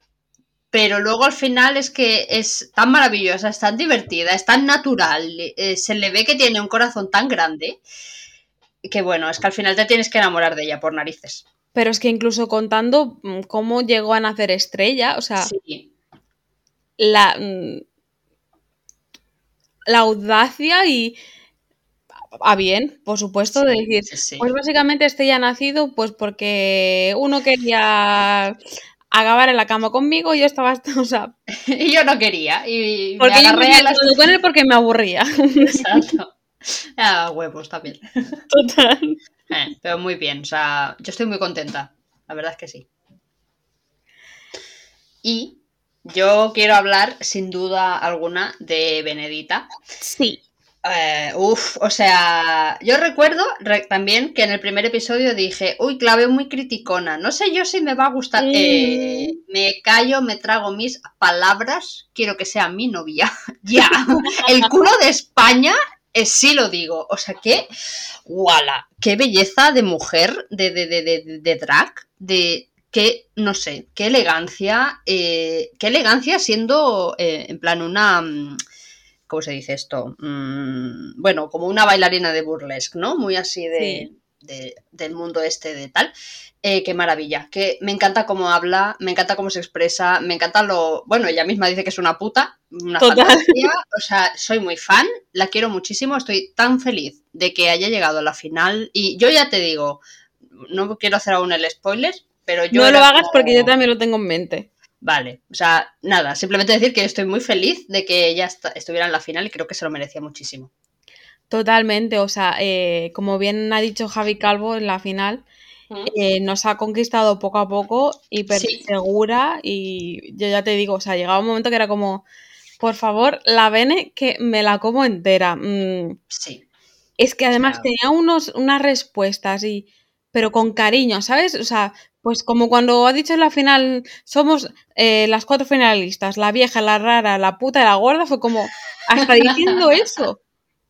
pero luego al final es que es tan maravillosa, es tan divertida, es tan natural, eh, se le ve que tiene un corazón tan grande que bueno, es que al final te tienes que enamorar de ella por narices. Pero es que incluso contando mm, cómo llegó a nacer Estrella, o sea, Sí, la, mm, la audacia y a bien, por supuesto, de decir, sí. pues básicamente Estrella ha nacido pues porque uno quería acabar en la cama conmigo y yo estaba, o sea, Y yo no quería, y porque me agarré a las... con él porque me aburría. Exacto. Ah, huevos también. Total. Eh, pero muy bien, o sea, yo estoy muy contenta, la verdad es que sí. Y yo quiero hablar, sin duda alguna, de Benedita. Sí. Eh, uf, o sea, yo recuerdo re- también que en el primer episodio dije, uy, clave muy criticona, no sé yo si me va a gustar. Mm. Eh, me callo, me trago mis palabras, quiero que sea mi novia. ya, el culo de España, eh, sí lo digo. O sea, que, ¡wala! Qué belleza de mujer, de, de, de, de, de drag, de qué, no sé, qué elegancia, eh, qué elegancia siendo en plan una... ¿Cómo se dice esto? Mm, bueno, como una bailarina de burlesque, ¿no? Muy así de, de- del mundo este de tal. Eh, qué maravilla. Que me encanta cómo habla, me encanta cómo se expresa, me encanta lo. Bueno, ella misma dice que es una puta, una Total. fantasía. O sea, soy muy fan, la quiero muchísimo, estoy tan feliz de que haya llegado a la final. Y yo ya te digo, no quiero hacer aún el spoiler, pero yo. no lo hagas como- porque yo también lo tengo en mente. Vale, o sea, nada, simplemente decir que estoy muy feliz de que esta- estuviera en la final y creo que se lo merecía muchísimo. Totalmente, o sea, eh, como bien ha dicho Javi Calvo en la final, eh, nos ha conquistado poco a poco, hiper Sí. segura y yo ya te digo, o sea, llegaba un momento que era como, por favor, la Bene que me la como entera. Mm, Sí, es que además tenía unos, unas respuestas y, pero con cariño, ¿sabes? O sea, pues como cuando ha dicho en la final, somos eh, las cuatro finalistas, la vieja, la rara, la puta y la gorda, fue como, hasta diciendo eso.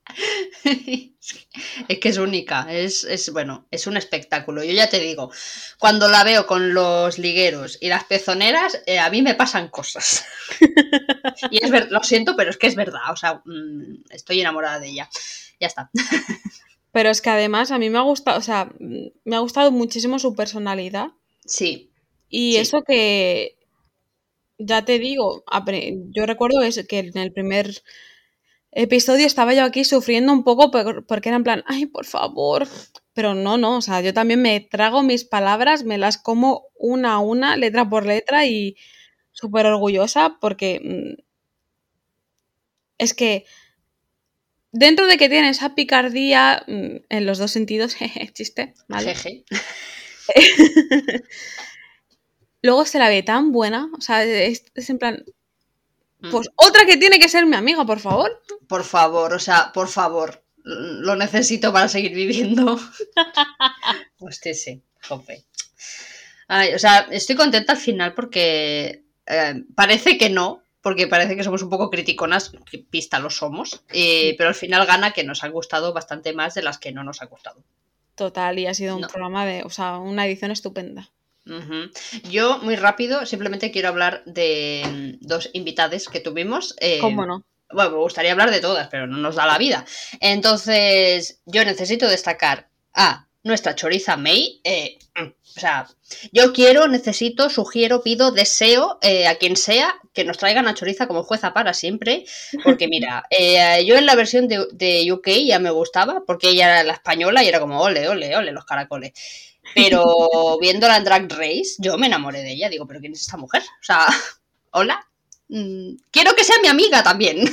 es que es única, es, es bueno, es un espectáculo. Yo ya te digo, cuando la veo con los ligueros y las pezoneras, eh, a mí me pasan cosas. y es verdad, lo siento, pero es que es verdad, o sea, mm, estoy enamorada de ella. Ya está. Pero es que además a mí me ha gustado, o sea, mm, me ha gustado muchísimo su personalidad Sí, y Sí. eso que, ya te digo, yo recuerdo eso, que en el primer episodio estaba yo aquí sufriendo un poco por- porque era en plan, ay, por favor. Pero no, no, o sea, yo también me trago mis palabras, me las como una a una, letra por letra y súper orgullosa porque mm, es que dentro de que tiene esa picardía mm, en los dos sentidos, jeje, chiste, ¿vale? jeje. Luego se la ve tan buena, o sea, es, es en plan, Mm. pues otra que tiene que ser mi amiga, por favor. Por favor, o sea, por favor, lo necesito para seguir viviendo. Hostia, sí, jope. Ay, o sea, estoy contenta al final porque eh, parece que no, porque parece que somos un poco criticonas, que pista lo somos, eh, pero al final gana que nos ha gustado bastante más de las que no nos ha gustado. Total, y ha sido un No. programa de, o sea, una edición estupenda. Yo, muy rápido, simplemente quiero hablar de mm, dos invitades que tuvimos. eh, ¿Cómo no? Bueno, me gustaría hablar de todas, pero no nos da la vida. Entonces, yo necesito destacar a nuestra choriza May. eh, mm, o sea, yo quiero, necesito, sugiero, pido, deseo eh, a quien sea que nos traigan a choriza como jueza para siempre. Porque mira, eh, yo en la versión de, de UK ya me gustaba, porque ella era la española y era como ole, ole, ole, los caracoles. Pero viéndola en Drag Race, yo me enamoré de ella. Digo, ¿pero quién es esta mujer? O sea, hola. Mm, quiero que sea mi amiga también.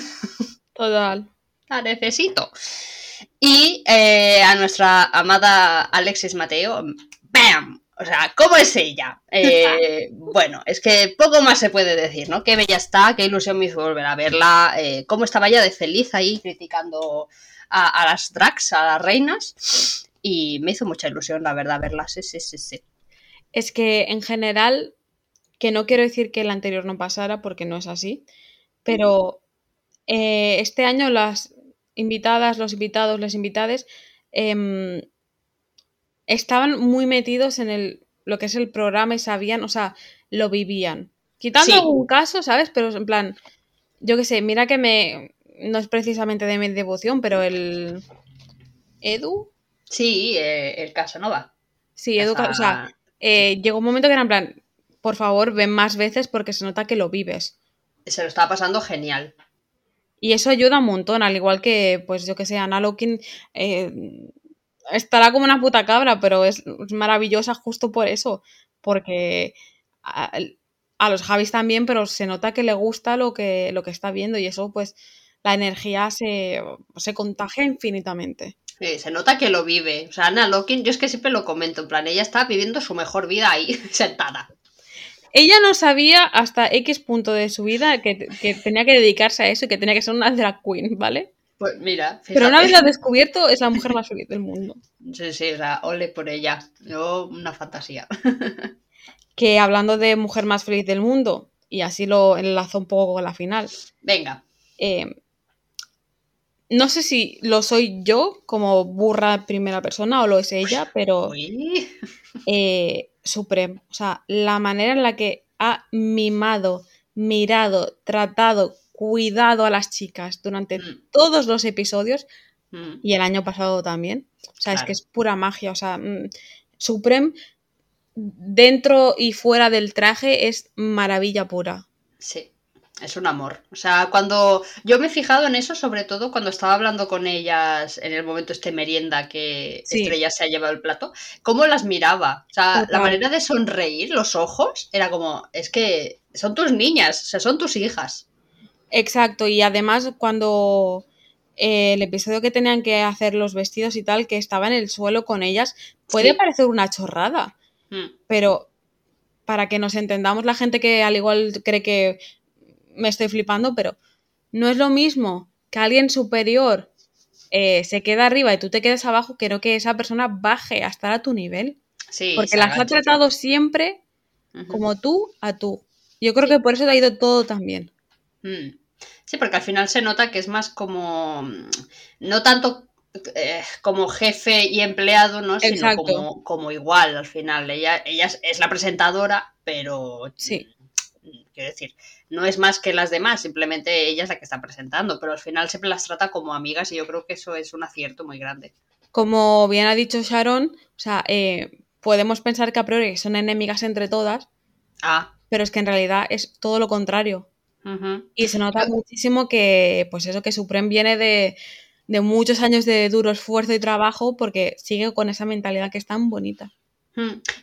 Total. La necesito. Y eh, a nuestra amada Alexis Mateo, ¡bam! O sea, ¿cómo es ella? Eh, bueno, es que poco más se puede decir, ¿no? Qué bella está, qué ilusión me hizo volver a verla, eh, cómo estaba ella de feliz ahí criticando a, las drags, a las reinas. Y me hizo mucha ilusión, la verdad, verla, sí, sí, sí, sí. Es que en general, que no quiero decir que el anterior no pasara, porque no es así, pero eh, este año las invitadas, los invitados, las invitades, em, estaban muy metidos en el, lo que es el programa y sabían, o sea, lo vivían. Quitando algún caso, ¿sabes? Pero en plan, yo qué sé, mira que me. No es precisamente de mi devoción, pero el. Edu. Sí, eh, el caso no va. Sí, Edu. O sea, eh, llegó un momento que era en plan, por favor, ven más veces porque se nota que lo vives. Se lo estaba pasando genial. Y eso ayuda un montón, al igual que, pues yo que sé, Ana Lokin eh, estará como una puta cabra, pero es, maravillosa justo por eso, porque a, los Javis también, pero se nota que le gusta lo que, lo que está viendo y eso pues la energía se, se contagia infinitamente. Sí, se nota que lo vive. O sea, Ana Lokin, yo es que siempre lo comento, en plan, ella está viviendo su mejor vida ahí, sentada. Ella no sabía hasta X punto de su vida que, que tenía que dedicarse a eso y que tenía que ser una drag queen, ¿vale? Pues mira, Pero una vez lo descubierto, es la mujer más feliz del mundo. Sí, sí, o sea, ole por ella. Yo, una fantasía. que hablando de mujer más feliz del mundo, y así lo enlazo un poco con la final. Venga. Eh, no sé si lo soy yo como burra primera persona o lo es ella, pero eh, Supreme, o sea, la manera en la que ha mimado, mirado, tratado, cuidado a las chicas durante mm. todos los episodios mm. y el año pasado también. O sea, es que es pura magia. O sea, mm, Supreme dentro y fuera del traje es maravilla pura. Sí, es un amor. O sea, cuando yo me he fijado en eso, sobre todo cuando estaba hablando con ellas en el momento este merienda que Estrella se ha llevado el plato, cómo las miraba. O sea, la manera de sonreír, los ojos, era como, es que son tus niñas, o sea, son tus hijas. Exacto, y además cuando eh, el episodio que tenían que hacer los vestidos y tal, que estaba en el suelo con ellas, puede parecer una chorrada, hmm. pero para que nos entendamos la gente que al igual cree que me estoy flipando, pero no es lo mismo que alguien superior eh, se queda arriba y tú te quedes abajo, quiero que esa persona baje a estar a tu nivel. Sí, porque las ha tratado siempre como tú a tú. Yo creo que por eso te ha ido todo tan bien. Hmm. Sí, porque al final se nota que es más como. No tanto eh, como jefe y empleado, ¿no? Sino como, como, igual al final. Ella, ella es la presentadora, pero. Sí. Quiero decir, no es más que las demás, simplemente ella es la que está presentando, pero al final siempre las trata como amigas y yo creo que eso es un acierto muy grande. Como bien ha dicho Sharon, o sea, eh, podemos pensar que a priori son enemigas entre todas, ah. pero es que en realidad es todo lo contrario. Y se nota muchísimo que, pues eso, que Supreme viene de, muchos años de duro esfuerzo y trabajo porque sigue con esa mentalidad que es tan bonita.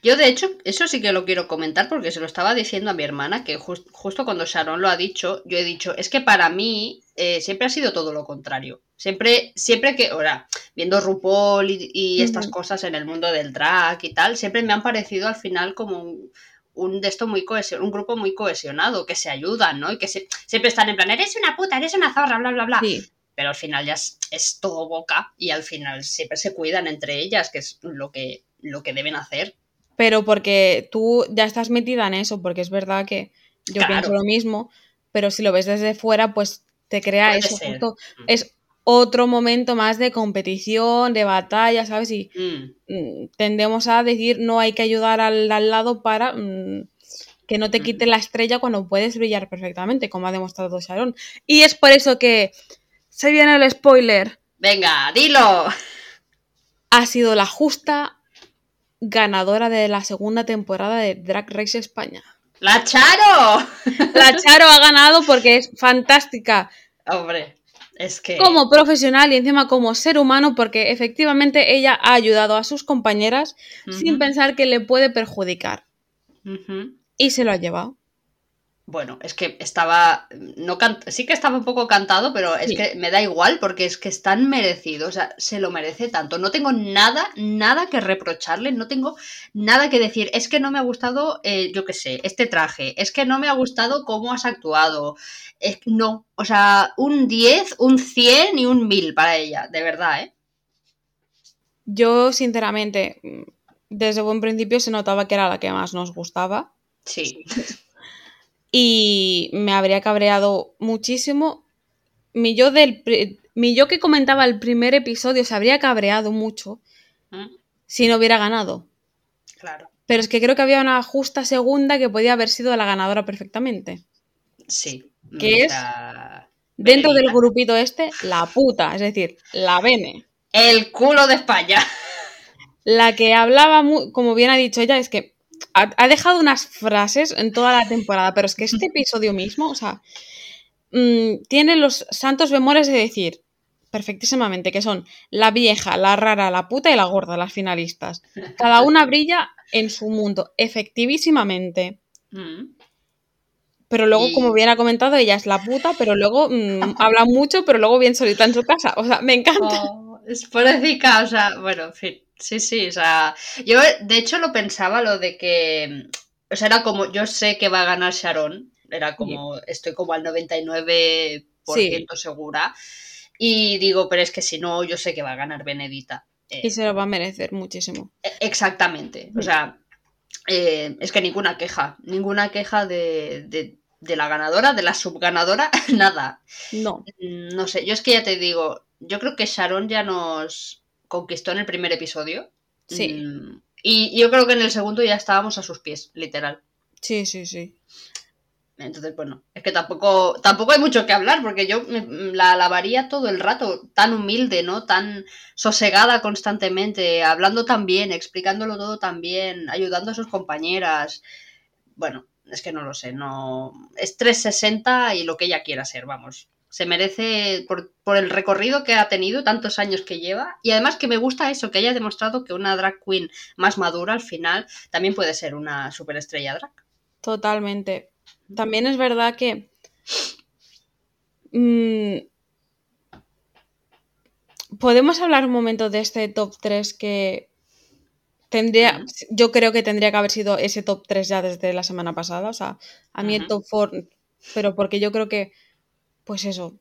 Yo, de hecho, eso sí que lo quiero comentar porque se lo estaba diciendo a mi hermana, que justo cuando Sharon lo ha dicho, yo he dicho, es que para mí eh, siempre ha sido todo lo contrario. Siempre, siempre que, ahora, viendo RuPaul y, estas cosas en el mundo del drag y tal, siempre me han parecido al final como un, un de esto muy un grupo muy cohesionado, que se ayudan, ¿no? Y que siempre están en plan, eres una puta, eres una zorra, bla, bla, bla. Pero al final ya es, todo boca y al final siempre se cuidan entre ellas, que es lo que, lo que deben hacer. Pero porque tú ya estás metida en eso, porque es verdad que yo pienso lo mismo, pero si lo ves desde fuera, pues te crea eso. Justo, mm. es otro momento más de competición, de batalla, ¿sabes? Y mm. Mm, tendemos a decir no hay que ayudar al, lado para mm, que no te quite la estrella cuando puedes brillar perfectamente, como ha demostrado Sharon. Y es por eso que se viene el spoiler. Venga, dilo. Ha sido la justa ganadora de la segunda temporada de Drag Race España. ¡La Charo! La Charo ha ganado porque es fantástica. Hombre. Como profesional y encima como ser humano, porque efectivamente ella ha ayudado a sus compañeras sin pensar que le puede perjudicar. Y se lo ha llevado. Bueno, es que estaba. No sí que estaba un poco cantado, pero es que me da igual porque es que es tan merecido. O sea, se lo merece tanto. No tengo nada, nada que reprocharle. No tengo nada que decir. Es que no me ha gustado, eh, yo qué sé, este traje. Es que no me ha gustado cómo has actuado. Es, no. O sea, un 10, un 100 y un 1000 para ella. De verdad, ¿eh? Yo, sinceramente, desde buen principio se notaba que era la que más nos gustaba. Sí. y me habría cabreado muchísimo. Mi yo, del, mi yo que comentaba el primer episodio se habría cabreado mucho ¿Mm? si no hubiera ganado. Claro. Pero es que creo que había una justa segunda que podía haber sido la ganadora perfectamente. Sí. Que es, dentro del grupito este, la puta, es decir, la Bene. El culo de España. La que hablaba, como bien ha dicho ella, es que ha, dejado unas frases en toda la temporada, pero es que este episodio mismo, o sea, mm, tiene los santos bemoles de decir perfectísimamente que son la vieja, la rara, la puta y la gorda, las finalistas. Cada una brilla en su mundo, efectivísimamente. Mm. Pero luego, como bien ha comentado, ella es la puta, pero luego mm, habla mucho, pero luego bien solita en su casa. O sea, me encanta. Oh, es poética, o sea, bueno, en fin. Sí, sí, o sea, yo de hecho lo pensaba lo de que, o sea, era como, yo sé que va a ganar Sharon, era como, estoy como al 99% segura, y digo, pero es que si no, yo sé que va a ganar Benedita. y eh, se lo va a merecer muchísimo. E, exactamente, o sea, eh, es que ninguna queja, ninguna queja de, de la ganadora, de la subganadora, nada. No. No sé, yo es que ya te digo, yo creo que Sharon ya nos conquistó en el primer episodio. Sí. Mm, y yo creo que en el segundo ya estábamos a sus pies, literal. Sí, sí, sí. Entonces, bueno, es que tampoco, tampoco hay mucho que hablar, porque yo la lavaría todo el rato, tan humilde, ¿no? Tan sosegada constantemente, hablando tan bien, explicándolo todo tan bien, ayudando a sus compañeras. Bueno, es que no lo sé, no. Es 360 y lo que ella quiera ser, vamos se merece por, el recorrido que ha tenido, tantos años que lleva, y además que me gusta eso, que haya demostrado que una drag queen más madura al final también puede ser una superestrella drag. Totalmente. También es verdad que... Mm, podemos hablar un momento de este top 3 que tendría, yo creo que tendría que haber sido ese top 3 ya desde la semana pasada, o sea, a mí el top 4, pero porque yo creo que pues eso,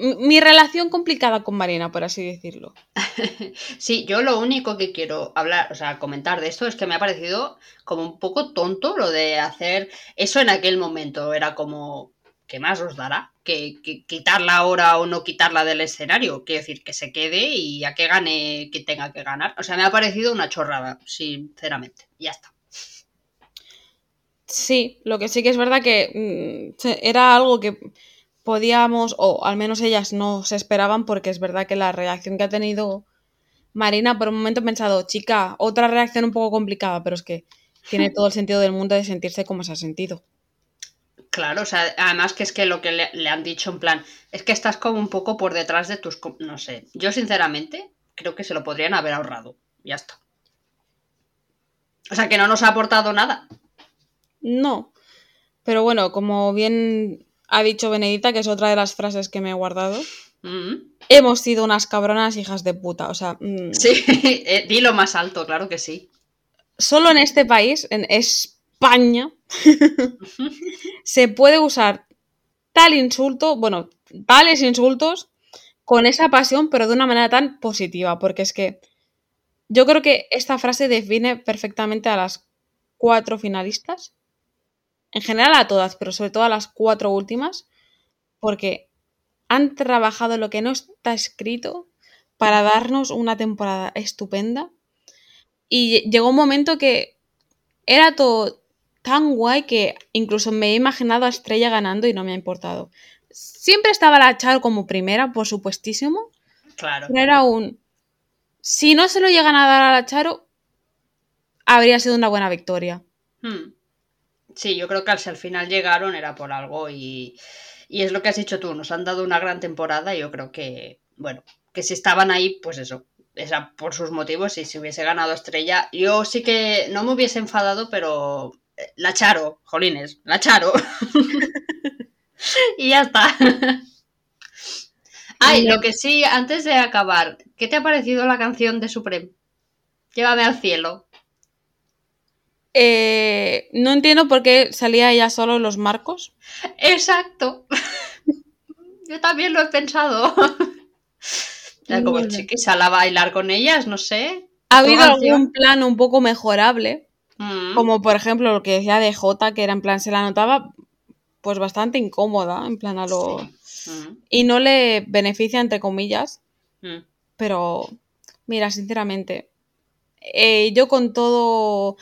mi relación complicada con Marina, por así decirlo. Sí, yo lo único que quiero hablar, o sea, comentar de esto es que me ha parecido como un poco tonto lo de hacer eso en aquel momento. Era como, ¿qué más os dará? Que, quitarla ahora o no quitarla del escenario. Quiero decir, que se quede y a que gane que tenga que ganar. O sea, me ha parecido una chorrada, sinceramente. Ya está. Sí, lo que sí que es verdad que mm, era algo que podíamos, o al menos ellas no se esperaban, porque es verdad que la reacción que ha tenido Marina, por un momento he pensado, chica, otra reacción un poco complicada, pero es que tiene todo el sentido del mundo de sentirse como se ha sentido. Claro, o sea, además que es que lo que le, han dicho en plan, es que estás como un poco por detrás de tus, no sé, yo sinceramente creo que se lo podrían haber ahorrado, ya está. O sea, que no nos ha aportado nada. No, pero bueno, como bien ha dicho Benedita, que es otra de las frases que me he guardado. Mm. Hemos sido unas cabronas hijas de puta, o sea... Mm. Sí, eh, dilo más alto, claro que sí. Solo en este país, en España, se puede usar tal insulto, bueno, tales insultos con esa pasión, pero de una manera tan positiva, porque es que yo creo que esta frase define perfectamente a las cuatro finalistas en general a todas, pero sobre todo a las cuatro últimas, porque han trabajado lo que no está escrito para darnos una temporada estupenda. Y llegó un momento que era todo tan guay que incluso me he imaginado a Estrella ganando y no me ha importado. Siempre estaba la Charo como primera, por supuestísimo. Claro. Pero era un. Si no se lo llegan a dar a la Charo, habría sido una buena victoria. Hmm. Sí, yo creo que al final llegaron era por algo y, es lo que has dicho tú, nos han dado una gran temporada y yo creo que, bueno, que si estaban ahí, pues eso, esa por sus motivos y si hubiese ganado Estrella, yo sí que no me hubiese enfadado, pero la Charo, jolines, la Charo. y ya está. Ay, lo que sí, antes de acabar, ¿qué te ha parecido la canción de Supreme? Llévame al cielo. Eh, no entiendo por qué salía ella solo en los marcos. Exacto. Yo también lo he pensado. Era como chiquis a bailar con ellas, no sé. Ha habido algún plan un poco mejorable. Mm. Como por ejemplo lo que decía de J, que era en plan, se la notaba pues bastante incómoda, en plan a lo. Mm. Y no le beneficia, entre comillas. Mm. Pero, mira, sinceramente, eh, yo con todo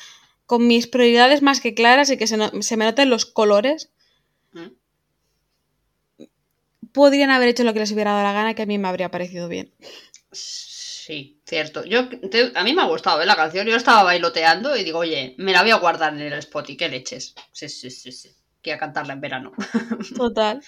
con mis prioridades más que claras y que se, me noten los colores, ¿Mm? podrían haber hecho lo que les hubiera dado la gana, que a mí me habría parecido bien. Sí, cierto. Yo, a mí me ha gustado ¿eh? la canción. Yo estaba bailoteando y digo, oye, me la voy a guardar en el spot y qué leches. Sí, sí, sí, sí. Quiero cantarla en verano. Total.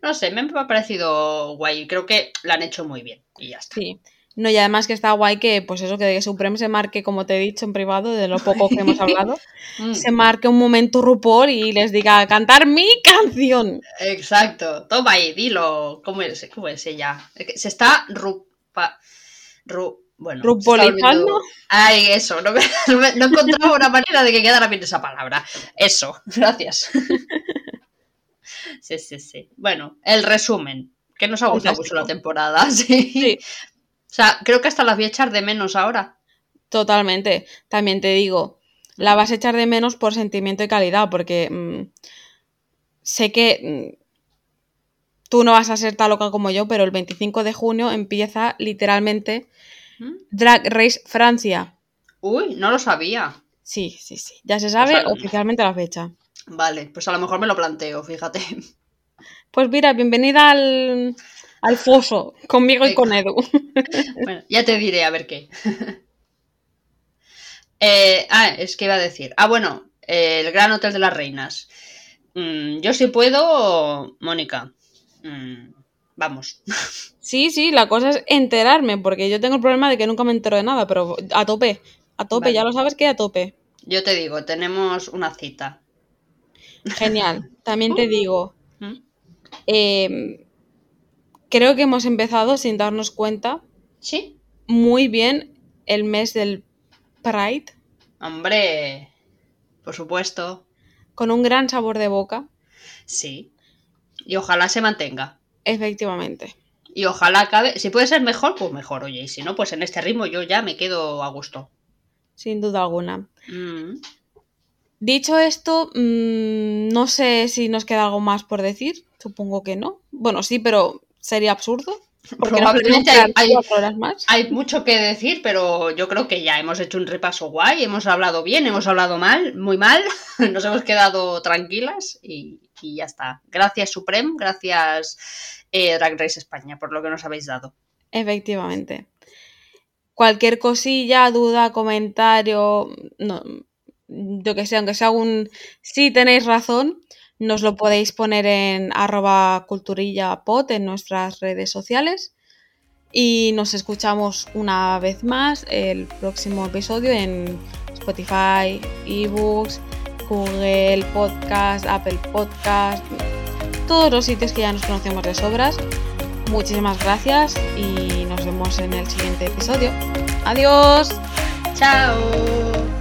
no sé, me ha parecido guay. Creo que la han hecho muy bien y ya está. Sí. No, y además que está guay que, pues eso, que Supreme se marque, como te he dicho en privado, de lo poco que hemos hablado, mm. se marque un momento RuPaul y les diga, cantar mi canción. Exacto. Toma ahí, dilo. ¿Cómo es, cómo es ella? Se está rupa, ru, bueno, ¿Rupolizando? Ay, eso. No, he encontrado una manera de que quedara bien esa palabra. Eso. Gracias. sí, sí, sí. Bueno, el resumen. Que nos ha gustado mucho la temporada. sí. O sea, creo que hasta las voy a echar de menos ahora. Totalmente. También te digo, la vas a echar de menos por sentimiento y calidad, porque mm, sé que mm, tú no vas a ser tan loca como yo, pero el 25 de junio empieza literalmente ¿Mm? Drag Race Francia. Uy, no lo sabía. Sí, sí, sí. Ya se sabe oficialmente la fecha. Vale, pues a lo mejor me lo planteo, fíjate. Pues mira, bienvenida al, al foso, conmigo y con Edu. Bueno, ya te diré a ver qué. Eh, ah, es que iba a decir. Ah, bueno, el Gran Hotel de las Reinas. Mm, yo sí puedo, Mónica. Mm, vamos. Sí, sí, la cosa es enterarme, porque yo tengo el problema de que nunca me entero de nada, pero a tope, a tope, ya lo sabes que a tope. Yo te digo, tenemos una cita. Genial. También te digo, eh, creo que hemos empezado sin darnos cuenta. Sí. Muy bien el mes del Pride. Hombre, por supuesto. Con un gran sabor de boca. Sí. Y ojalá se mantenga. Efectivamente. Y ojalá acabe. Si puede ser mejor, pues mejor, oye. Y si no, pues en este ritmo yo ya me quedo a gusto. Sin duda alguna. Mm. Dicho esto, mm, no sé si nos queda algo más por decir. Supongo que no. Bueno, sí, pero sería absurdo. Probablemente hay, mucho que decir, pero yo creo que ya hemos hecho un repaso guay, hemos hablado bien, hemos hablado mal, muy mal, nos hemos quedado tranquilas y, ya está. Gracias Supreme, gracias eh, Drag Race España por lo que nos habéis dado. Efectivamente. Cualquier cosilla, duda, comentario, no, yo que sé, aunque sea un sí tenéis razón, nos lo podéis poner en arroba culturillapod en nuestras redes sociales. Y nos escuchamos una vez más el próximo episodio en Spotify, eBooks, Google Podcast, Apple Podcast, todos los sitios que ya nos conocemos de sobras. Muchísimas gracias y nos vemos en el siguiente episodio. Adiós. Chao.